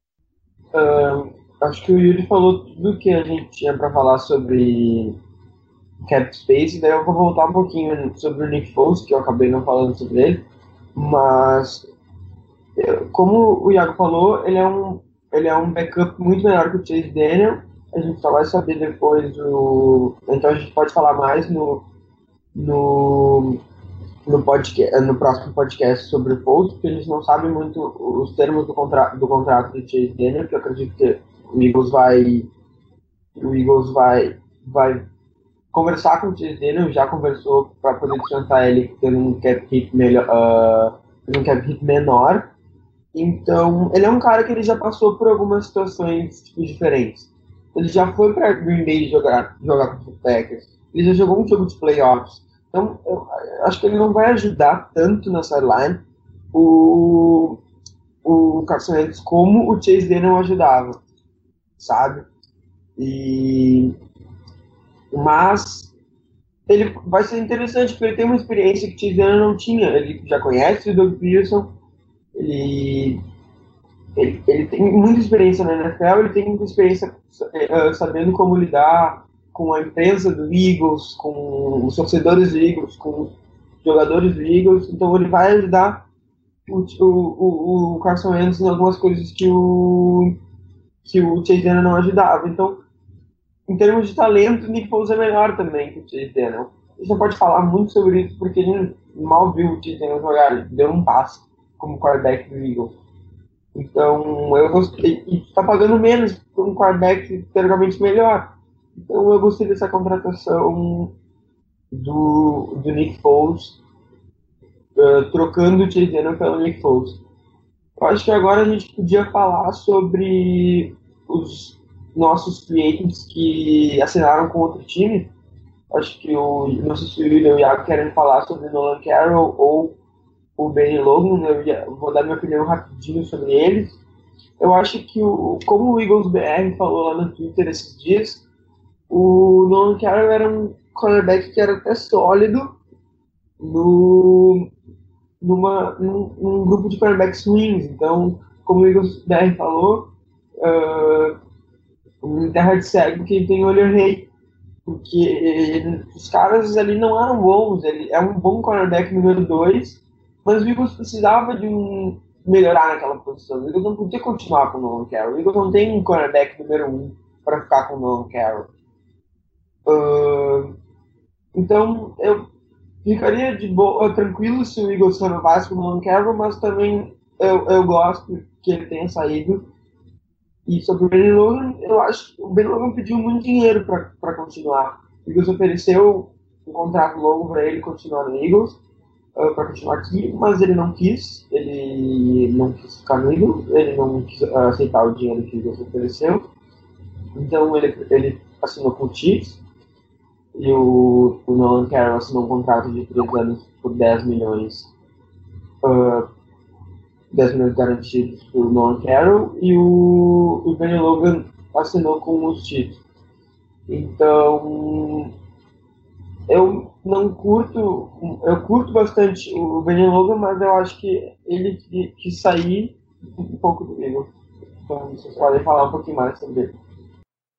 Uh, acho que o Yuri falou tudo que a gente tinha para falar sobre cap space, daí eu vou voltar um pouquinho sobre o Nick Foles, que eu acabei não falando sobre ele, mas como o Iago falou, ele é um ele é um backup muito melhor que o Chase Daniel. A gente só vai saber depois o então a gente pode falar mais no no no, podcast, no próximo podcast sobre o Foles, porque eles não sabem muito os termos do, contra, do contrato do Chase Daniel, que eu acredito que o Eagles vai o Eagles vai vai conversar com o Chase Daniel, já conversou para poder descansar ele tendo um cap hit melhor, uh, um cap hit menor. Então, ele é um cara que ele já passou por algumas situações tipo, diferentes. Ele já foi para Green Bay jogar, jogar com os Packers. Ele já jogou um jogo de playoffs. Então, eu acho que ele não vai ajudar tanto na sideline o, o Carson Wentz como o Chase Daniel ajudava, sabe? E, mas ele vai ser interessante porque ele tem uma experiência que o Chase Daniel não tinha. Ele já conhece o Doug Pearson, ele, ele, ele tem muita experiência na NFL, ele tem muita experiência uh, sabendo como lidar com a imprensa do Eagles, com os torcedores do Eagles, com os jogadores do Eagles, então ele vai ajudar o, o, o Carson Wentz em algumas coisas que o que o Chase Daniel não ajudava. Então, em termos de talento, o Nick Foles é melhor também que o Chase Daniel. A gente não pode falar muito sobre isso porque ele mal viu o Chase Daniel jogar, ele deu um passe como quarterback do Eagles. Então, eu gostei. E está pagando menos por um quarterback teoricamente melhor. Então, eu gostei dessa contratação do, do Nick Foles, uh, trocando o Chase pelo Nick Foles. Eu acho que agora a gente podia falar sobre os nossos clientes que assinaram com outro time. Acho que o, não sei se o William e o Iago querem falar sobre Nolan Carroll ou o Benny Logan, eu vou dar minha opinião rapidinho sobre eles. Eu acho que, o, como o Eagles BR falou lá no Twitter esses dias, o Nolan Carroll era um cornerback que era até sólido no, numa, num, num grupo de cornerbacks ruins. Então, como o Eagles BR falou, uh, em terra de cego quem tem olho rei. Porque os caras ali não eram bons. Ele é um bom cornerback número 2, mas o Eagles precisava de um melhorar naquela posição. O Eagles não podia continuar com o Nolan Carroll. O Eagles não tem um cornerback número um para ficar com o Nolan Carroll. Uh, então, eu ficaria de boa, tranquilo se o Eagles renovasse com o Nolan Carroll, mas também eu, eu gosto que ele tenha saído. E sobre o Ben Logan, eu acho que o Ben Logan pediu muito dinheiro para continuar. O Eagles ofereceu um contrato longo para ele continuar no Eagles para continuar aqui, mas ele não quis, ele não quis ficar no ele não quis aceitar o dinheiro que você ofereceu, então ele, ele assinou com o Chiefs, e o, o Nolan Carroll assinou um contrato de 3 anos por 10 milhões, uh, 10 milhões garantidos por Nolan Carroll, e o, o Benny Logan assinou com os Chiefs. Então, eu não curto, eu curto bastante o Benny Logan, mas eu acho que ele que, sair um pouco do Eagles. Então vocês podem falar um pouquinho mais sobre ele.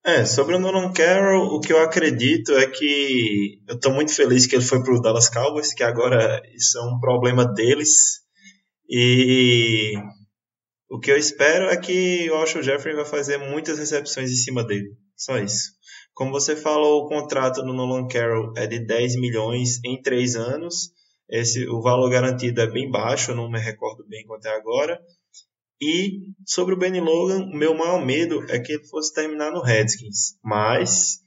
É, sobre o Nolan Carroll, o que eu acredito é que eu estou muito feliz que ele foi para o Dallas Cowboys, que agora isso é um problema deles. E o que eu espero é que o Alshon Jeffrey vai fazer muitas recepções em cima dele. Só isso. Como você falou, o contrato do Nolan Carroll é de 10 milhões em 3 anos. Esse, o valor garantido é bem baixo, não me recordo bem quanto é agora. E sobre o Benny Logan, o meu maior medo é que ele fosse terminar no Redskins. Mas,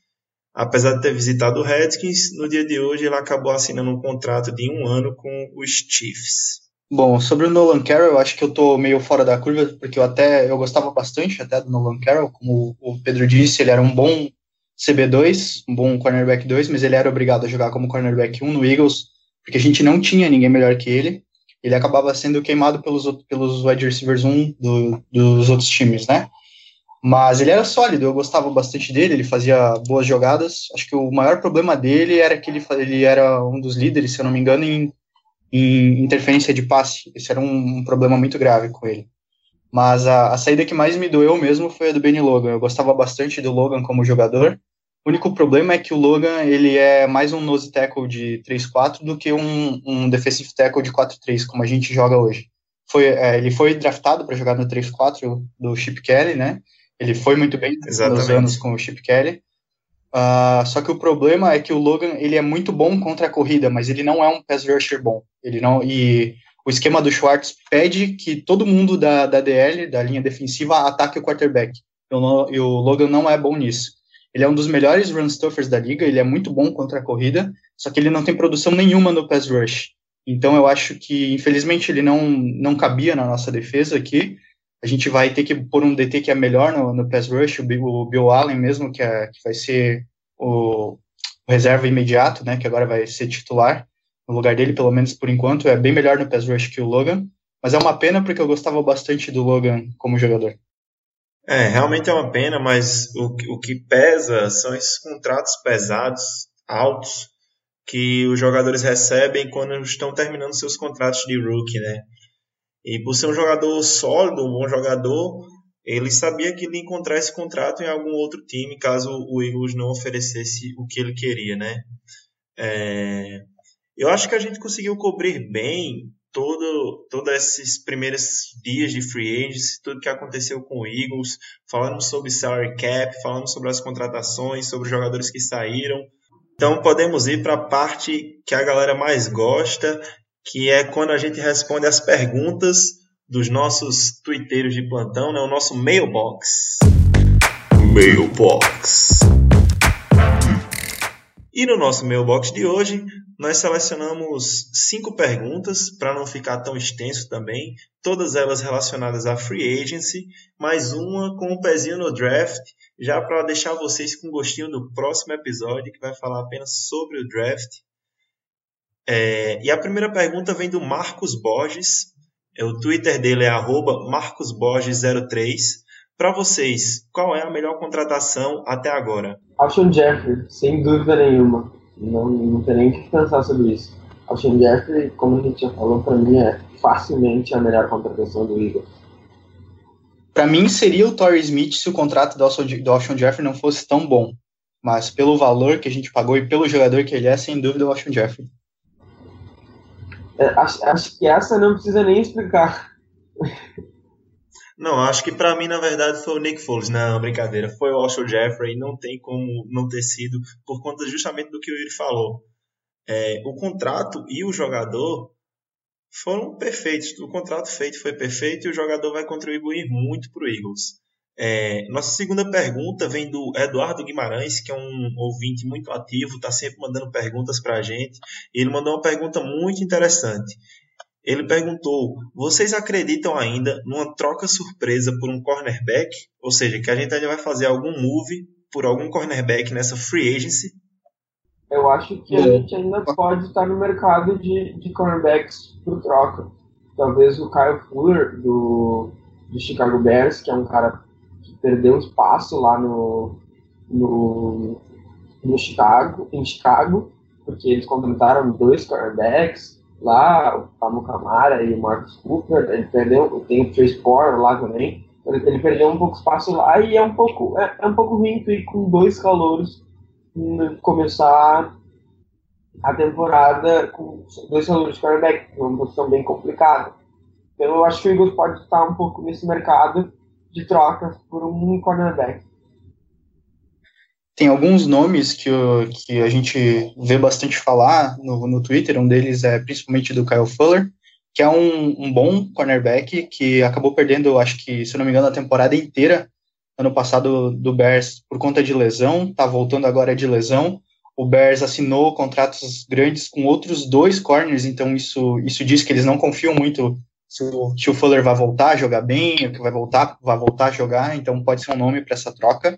apesar de ter visitado o Redskins, no dia de hoje ele acabou assinando um contrato de um ano com os Chiefs. Bom, sobre o Nolan Carroll, eu acho que eu tô meio fora da curva, porque eu até eu gostava bastante até do Nolan Carroll, como o Pedro disse, ele era um bom CB2, um bom cornerback 2, mas ele era obrigado a jogar como cornerback 1 no Eagles, porque a gente não tinha ninguém melhor que ele. Ele acabava sendo queimado pelos, pelos wide receivers 1 do, dos outros times, né? Mas ele era sólido, eu gostava bastante dele, ele fazia boas jogadas. Acho que o maior problema dele era que ele, ele era um dos líderes, se eu não me engano, em, em interferência de passe. Esse era um, um problema muito grave com ele. Mas a, a, saída que mais me doeu mesmo foi a do Benny Logan. Eu gostava bastante do Logan como jogador. O único problema é que o Logan ele é mais um nose tackle de 3-4 do que um, um defensive tackle de 4-3, como a gente joga hoje. Foi, é, ele foi draftado para jogar no 3-4 do Chip Kelly, né? Ele foi muito bem Exatamente. nos anos com o Chip Kelly. Uh, só que o problema é que o Logan ele é muito bom contra a corrida, mas ele não é um pass rusher bom. Ele não e o esquema do Schwartz pede que todo mundo da, da DL, da linha defensiva, ataque o quarterback. E o, Logan não é bom nisso. Ele é um dos melhores run stuffers da liga, ele é muito bom contra a corrida, só que ele não tem produção nenhuma no pass rush. Então eu acho que, infelizmente, ele não, não cabia na nossa defesa aqui. A gente vai ter que pôr um DT que é melhor no, no pass rush, o, o Bill Allen mesmo, que, é, que vai ser o, o reserva imediato, né, que agora vai ser titular no lugar dele, pelo menos por enquanto. É bem melhor no pass rush que o Logan. Mas é uma pena porque eu gostava bastante do Logan como jogador. É, realmente é uma pena, mas o, o que pesa são esses contratos pesados, altos, que os jogadores recebem quando estão terminando seus contratos de rookie, né? E por ser um jogador sólido, um bom jogador, ele sabia que ele ia encontrar esse contrato em algum outro time caso o Eagles não oferecesse o que ele queria, né? É, eu acho que a gente conseguiu cobrir bem todo, todos esses primeiros dias de free agency, tudo que aconteceu com o Eagles, falando sobre salary cap, falando sobre as contratações, sobre os jogadores que saíram. Então podemos ir para a parte que a galera mais gosta, que é quando a gente responde as perguntas dos nossos twitteiros de plantão, né? o nosso mailbox. Mailbox. E no nosso mailbox de hoje, nós selecionamos cinco perguntas para não ficar tão extenso também, todas elas relacionadas à free agency, mais uma com um pezinho no draft, já para deixar vocês com gostinho do próximo episódio que vai falar apenas sobre o draft. É, e a primeira pergunta vem do Marcos Borges, é, o Twitter dele é marcosborges03. Para vocês, qual é a melhor contratação até agora? Alshon Jeffrey, sem dúvida nenhuma. Não, não tem nem o que pensar sobre isso. Alshon Jeffrey, como a gente já falou, para mim é facilmente a melhor contratação do Eagles. Para mim seria o Torrey Smith se o contrato do Alshon Jeffrey não fosse tão bom. Mas pelo valor que a gente pagou e pelo jogador que ele é, sem dúvida o Alshon Jeffrey. É, acho, acho que essa não precisa nem explicar. Não, acho que para mim, na verdade, foi o Nick Foles. Não, brincadeira. Foi o Alshon Jeffrey. Não tem como não ter sido, por conta justamente do que o Yuri falou. É, o contrato e o jogador foram perfeitos. O contrato feito foi perfeito e o jogador vai contribuir muito para o Eagles. É, nossa segunda pergunta vem do Eduardo Guimarães, que é um ouvinte muito ativo, está sempre mandando perguntas para a gente. Ele mandou uma pergunta muito interessante. Ele perguntou: vocês acreditam ainda numa troca surpresa por um cornerback? Ou seja, que a gente ainda vai fazer algum move por algum cornerback nessa free agency? Eu acho que a gente ainda pode estar no mercado de, de cornerbacks por troca. Talvez o Kyle Fuller, do, do Chicago Bears, que é um cara que perdeu espaço lá no, no, no Chicago, em Chicago, porque eles contrataram dois cornerbacks lá, o Pablo Camara e o Marcus Cooper, ele perdeu, tem o Trace Porter lá também, ele, ele, perdeu um pouco espaço lá e é um pouco, é, é um pouco ruim tu ir com dois calouros começar a temporada com dois calouros de quarterback, uma posição bem complicada. Então eu acho que o Eagles pode estar um pouco nesse mercado de trocas por um cornerback tem alguns nomes que, que a gente vê bastante falar no, no Twitter, um deles é principalmente do Kyle Fuller, que é um, um bom cornerback que acabou perdendo, acho que, se não me engano, a temporada inteira ano passado do Bears por conta de lesão, tá voltando agora de lesão. O Bears assinou contratos grandes com outros dois corners, então isso, isso diz que eles não confiam muito se o, se o Fuller vai voltar a jogar bem, que vai voltar, vai voltar a jogar, então pode ser um nome para essa troca.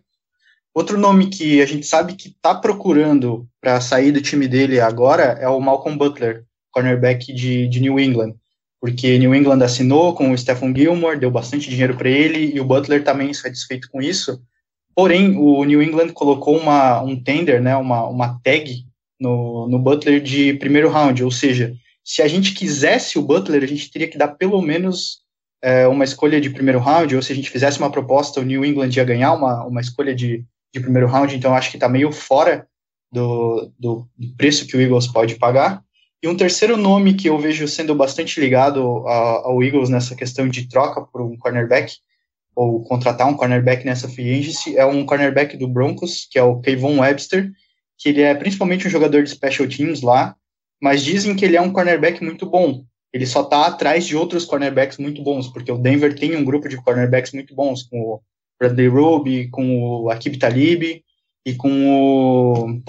Outro nome que a gente sabe que está procurando para sair do time dele agora é o Malcolm Butler, cornerback de, de New England. Porque New England assinou com o Stephen Gilmore, deu bastante dinheiro para ele, e o Butler também satisfeito com isso. Porém, o New England colocou uma, um tender, né, uma, uma tag no, no Butler de primeiro round, ou seja, se a gente quisesse o Butler, a gente teria que dar pelo menos é, uma escolha de primeiro round, ou se a gente fizesse uma proposta, o New England ia ganhar uma, uma escolha de de primeiro round, então acho que está meio fora do, do, do, preço que o Eagles pode pagar. E um terceiro nome que eu vejo sendo bastante ligado ao, Eagles nessa questão de troca por um cornerback, ou contratar um cornerback nessa free agency, é um cornerback do Broncos, que é o Kayvon Webster, que ele é principalmente um jogador de special teams lá, mas dizem que ele é um cornerback muito bom. Ele só está atrás de outros cornerbacks muito bons, porque o Denver tem um grupo de cornerbacks muito bons, com o Bradley Roby, com o Akib Talib e com o.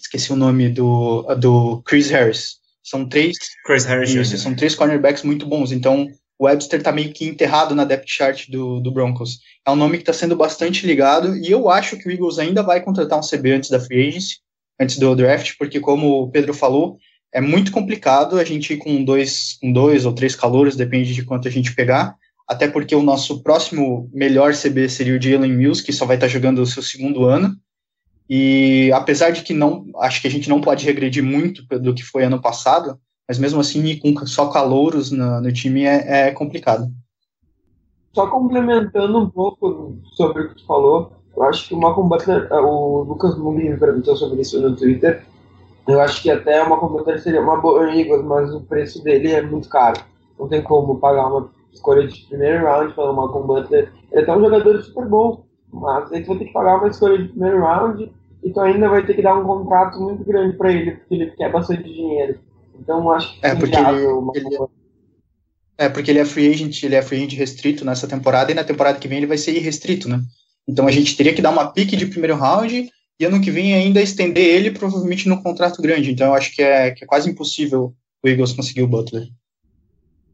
Esqueci o nome do, do Chris Harris. são três. Chris Harris isso, são três cornerbacks muito bons. Então, o Webster tá meio que enterrado na depth chart do, do Broncos. É um nome que está sendo bastante ligado, e eu acho que o Eagles ainda vai contratar um CB antes da free agency, antes do draft, porque como o Pedro falou, é muito complicado a gente ir com dois, com dois ou três calores, depende de quanto a gente pegar, até porque o nosso próximo melhor CB seria o Jalen Mills, que só vai estar jogando o seu segundo ano, e apesar de que não, acho que a gente não pode regredir muito do que foi ano passado, mas mesmo assim com só calouros no, no time é, é complicado. Só complementando um pouco sobre o que tu falou, eu acho que o Malcolm Butler, o Lucas Mugli me perguntou sobre isso no Twitter, eu acho que até uma Butler seria uma boa Eagles, mas o preço dele é muito caro. Não tem como pagar uma escolha de primeiro round para o Malcolm Butler. Ele é um jogador super bom, mas ele vai ter que pagar uma escolha de primeiro round e tu ainda vai ter que dar um contrato muito grande para ele, porque ele quer bastante dinheiro. Então acho que é porque ele, ele, é porque ele é free agent, ele é free agent restrito nessa temporada e na temporada que vem ele vai ser irrestrito, né? Então a gente teria que dar uma pique de primeiro round e ano que vem ainda estender ele provavelmente num contrato grande. Então eu acho que é, que é quase impossível o Eagles conseguir o Butler.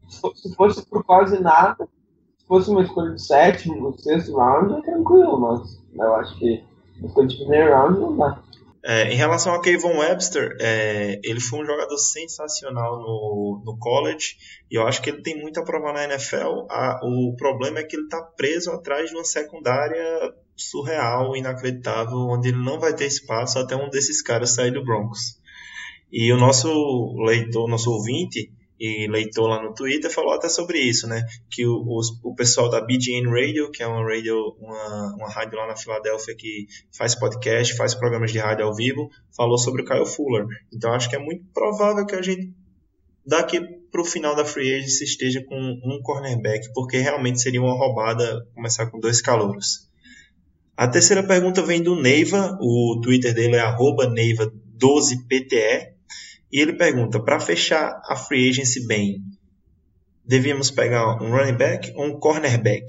Se fosse por quase nada, se fosse uma escolha de sétimo, sexto round, é tranquilo, mas eu acho que uma escolha de primeiro round não dá. É, em relação a Kayvon Webster, é, ele foi um jogador sensacional no, no college e eu acho que ele tem muito a provar na NFL. A, o problema é que ele está preso atrás de uma secundária surreal, inacreditável, onde ele não vai ter espaço até um desses caras sair do Broncos. E o nosso leitor, nosso ouvinte, e leitor lá no Twitter falou até sobre isso, né? Que o, o, pessoal da BGN Radio, que é uma radio, uma, uma rádio lá na Filadélfia que faz podcast, faz programas de rádio ao vivo, falou sobre o Kyle Fuller. Então acho que é muito provável que a gente daqui para o final da free agency esteja com um cornerback, porque realmente seria uma roubada começar com dois calouros. A terceira pergunta vem do Neiva, o Twitter dele é neiva12pte, e ele pergunta: para fechar a free agency bem, devíamos pegar um running back ou um cornerback?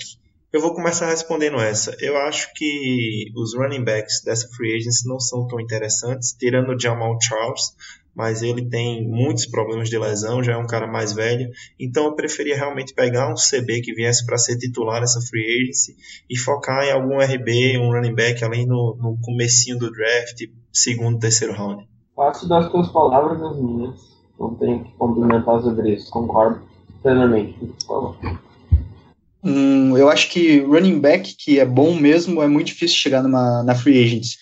Eu vou começar respondendo essa. Eu acho que os running backs dessa free agency não são tão interessantes, tirando o Jamal Charles, mas ele tem muitos problemas de lesão, já é um cara mais velho. Então eu preferia realmente pegar um CB que viesse para ser titular nessa free agency e focar em algum RB, um running back ali no, no comecinho do draft, segundo, terceiro round. Faço das tuas palavras as minhas. Não tenho que complementar sobre isso. Concordo plenamente com o que falou. Hum, eu acho que running back que é bom mesmo é muito difícil chegar numa, na free agents.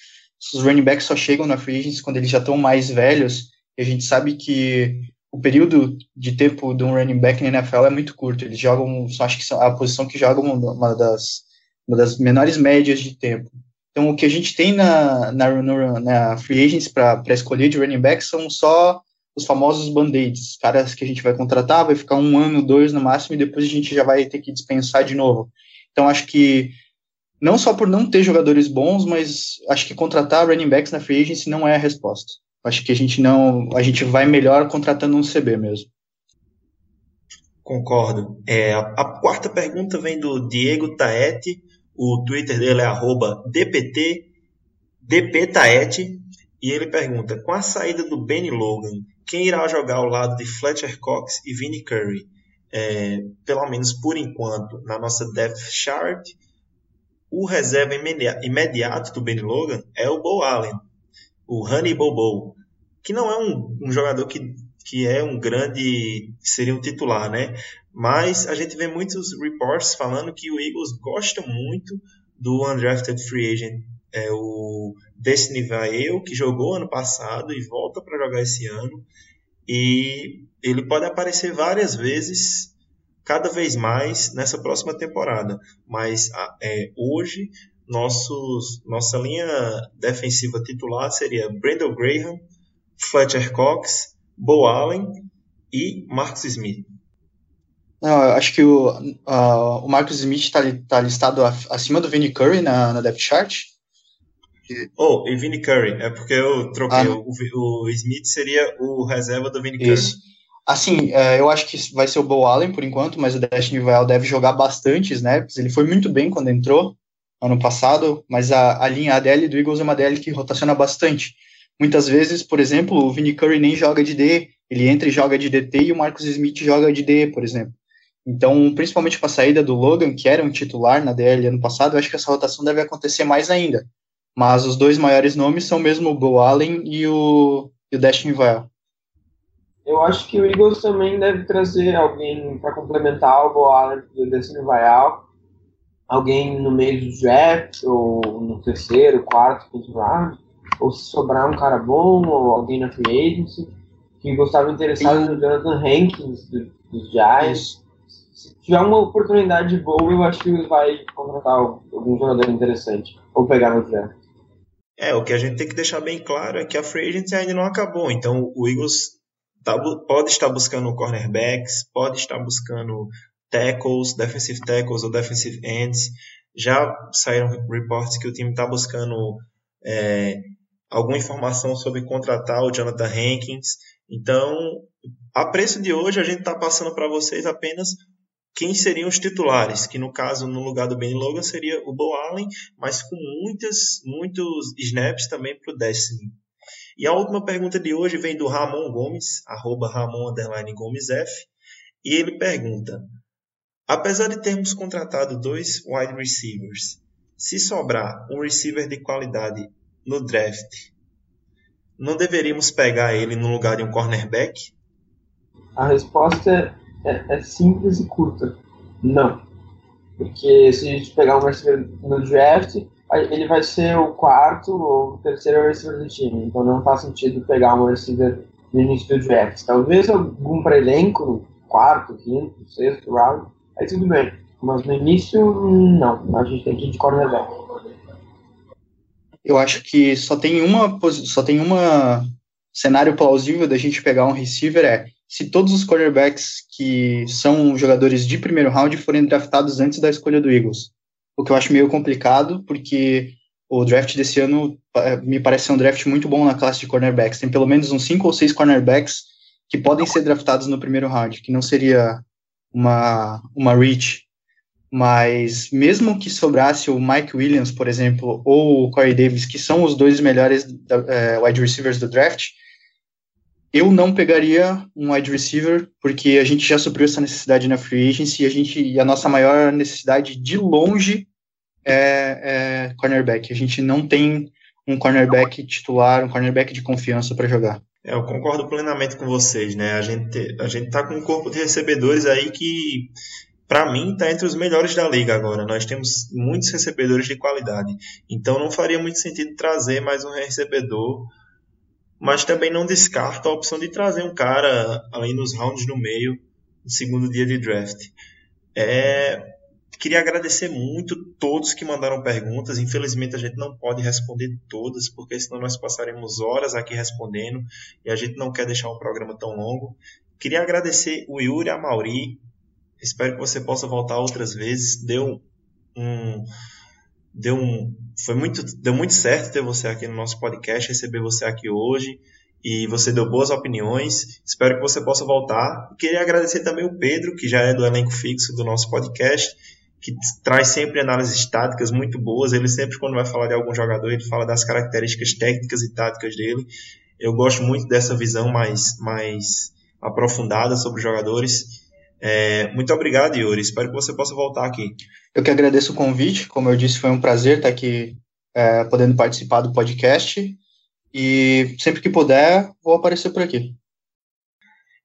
Os running backs só chegam na free agents quando eles já estão mais velhos. E a gente sabe que o período de tempo de um running back na NFL é muito curto. Eles jogam, acho que a posição que jogam uma das, uma das menores médias de tempo. Então, o que a gente tem na, na, na free agents para escolher de running back são só os famosos band-aids, caras que a gente vai contratar, vai ficar um ano, dois no máximo, e depois a gente já vai ter que dispensar de novo. Então, acho que não só por não ter jogadores bons, mas acho que contratar running backs na free agency não é a resposta. Acho que a gente não, a gente vai melhor contratando um CB mesmo. Concordo. É, a, a quarta pergunta vem do Diego Taete o Twitter dele é DPT, DPTaete, e ele pergunta: com a saída do Benny Logan, quem irá jogar ao lado de Fletcher Cox e Vinnie Curry? É, pelo menos por enquanto, na nossa depth chart, o reserva imediato do Benny Logan é o Bo Allen, o Honey Bobo, que não é um, um jogador que, que é um grande, seria um titular, né? Mas a gente vê muitos reports falando que o Eagles gosta muito do undrafted free agent, é o Destiny Vael, que jogou ano passado e volta para jogar esse ano. E ele pode aparecer várias vezes, cada vez mais nessa próxima temporada. Mas é, hoje, nossos, nossa linha defensiva titular seria Brandon Graham, Fletcher Cox, Bo Allen e Marcus Smith. Não, eu acho que o, uh, o Marcus Smith está tá listado acima do Vinnie Curry na, na depth chart. Oh, e Vinnie Curry, é porque eu troquei. Ah, o, o, Smith seria o reserva do Vinnie Curry. Assim, é, eu acho que vai ser o Bo Allen por enquanto, mas o Destiny Vail deve jogar bastante snaps. Ele foi muito bem quando entrou ano passado, mas a, a linha ADL do Eagles é uma DL que rotaciona bastante. Muitas vezes, por exemplo, o Vinnie Curry nem joga de D ele entra e joga de DT e o Marcus Smith joga de DE, por exemplo. Então, principalmente com a saída do Logan, que era um titular na DL ano passado, eu acho que essa rotação deve acontecer mais ainda. Mas os dois maiores nomes são mesmo o Bo Allen e o, e o Destiny Vile. Eu acho que o Eagles também deve trazer alguém para complementar o Bo Allen e o Destiny Vile. Alguém no meio do draft, ou no terceiro, quarto, quinto round. Ou se sobrar um cara bom, ou alguém na free agency. Que gostava interessado no Jonathan Hankins, do, dos Giants se tiver uma oportunidade boa, eu acho que vai contratar algum jogador interessante. Ou pegar no draft. É, o que a gente tem que deixar bem claro é que a free agency ainda não acabou. Então o Eagles tá, pode estar buscando cornerbacks, pode estar buscando tackles, defensive tackles ou defensive ends. Já saíram reportes que o time está buscando é, alguma informação sobre contratar o Jonathan Hankins. Então, a preço de hoje, a gente está passando para vocês apenas quem seriam os titulares, que no caso, no lugar do Ben Logan, seria o Bo Allen, mas com muitas, muitos snaps também para o Destiny. E a última pergunta de hoje vem do Ramon Gomes, arroba Ramon Gomes F, e ele pergunta: Apesar de termos contratado dois wide receivers, se sobrar um receiver de qualidade no draft, não deveríamos pegar ele no lugar de um cornerback? A resposta é é, simples e curta. Não. Porque se a gente pegar um receiver no draft, ele vai ser o quarto ou o terceiro receiver do time. Então não faz sentido pegar um receiver no início do draft. Talvez algum para elenco, quarto, quinto, sexto round, aí tudo bem. Mas no início, não. A gente tem que ir de cornerback. Eu acho que só tem uma só tem uma cenário plausível da gente pegar um receiver é se todos os quarterbacks que são jogadores de primeiro round forem draftados antes da escolha do Eagles. O que eu acho meio complicado, porque o draft desse ano é, me parece ser um draft muito bom na classe de cornerbacks. Tem pelo menos uns cinco ou seis cornerbacks que podem ser draftados no primeiro round, que não seria uma, uma reach. Mas mesmo que sobrasse o Mike Williams, por exemplo, ou o Corey Davis, que são os dois melhores uh, wide receivers do draft, eu não pegaria um wide receiver, porque a gente já supriu essa necessidade na free agency e a, gente, e a nossa maior necessidade de longe é, é cornerback. A gente não tem um cornerback titular, um cornerback de confiança para jogar. É, eu concordo plenamente com vocês, né? A gente, a gente tá com um corpo de recebedores aí que, para mim, tá entre os melhores da liga agora. Nós temos muitos recebedores de qualidade. Então não faria muito sentido trazer mais um recebedor mas também não descarta a opção de trazer um cara além nos rounds no meio, no segundo dia de draft. É, queria agradecer muito todos que mandaram perguntas. Infelizmente a gente não pode responder todas, porque senão nós passaremos horas aqui respondendo e a gente não quer deixar um programa tão longo. Queria agradecer o Yuri e a Mauri. Espero que você possa voltar outras vezes. Deu um, deu um, foi muito, deu muito certo ter você aqui no nosso podcast, receber você aqui hoje e você deu boas opiniões. Espero que você possa voltar. Queria agradecer também o Pedro, que já é do elenco fixo do nosso podcast, que traz sempre análises táticas muito boas. Ele sempre, quando vai falar de algum jogador, ele fala das características técnicas e táticas dele. Eu gosto muito dessa visão mais, mais aprofundada sobre os jogadores. É, muito obrigado, Yuri. Espero que você possa voltar aqui. Eu que agradeço o convite. Como eu disse, foi um prazer estar aqui é, podendo participar do podcast. E sempre que puder, vou aparecer por aqui.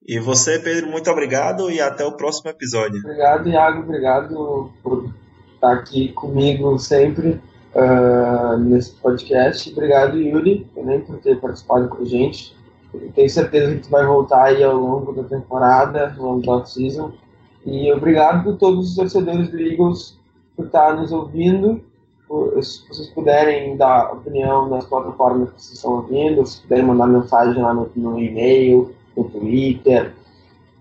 E você, Pedro, muito obrigado e até o próximo episódio. Obrigado, Iago. Obrigado por estar aqui comigo sempre uh, nesse podcast. Obrigado, Yuri, também por ter participado com a gente. Tenho certeza que tu vai voltar aí ao longo da temporada, ao longo da off-season. E obrigado a todos os torcedores do Eagles por estar nos ouvindo. Se vocês puderem dar opinião nas plataformas que vocês estão ouvindo, se puderem mandar mensagem lá no, no e-mail, no Twitter.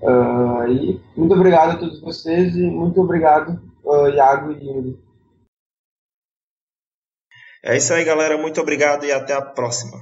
Uh, e muito obrigado a todos vocês e muito obrigado, uh, Iago e Yuri. É isso aí, galera. Muito obrigado e até a próxima.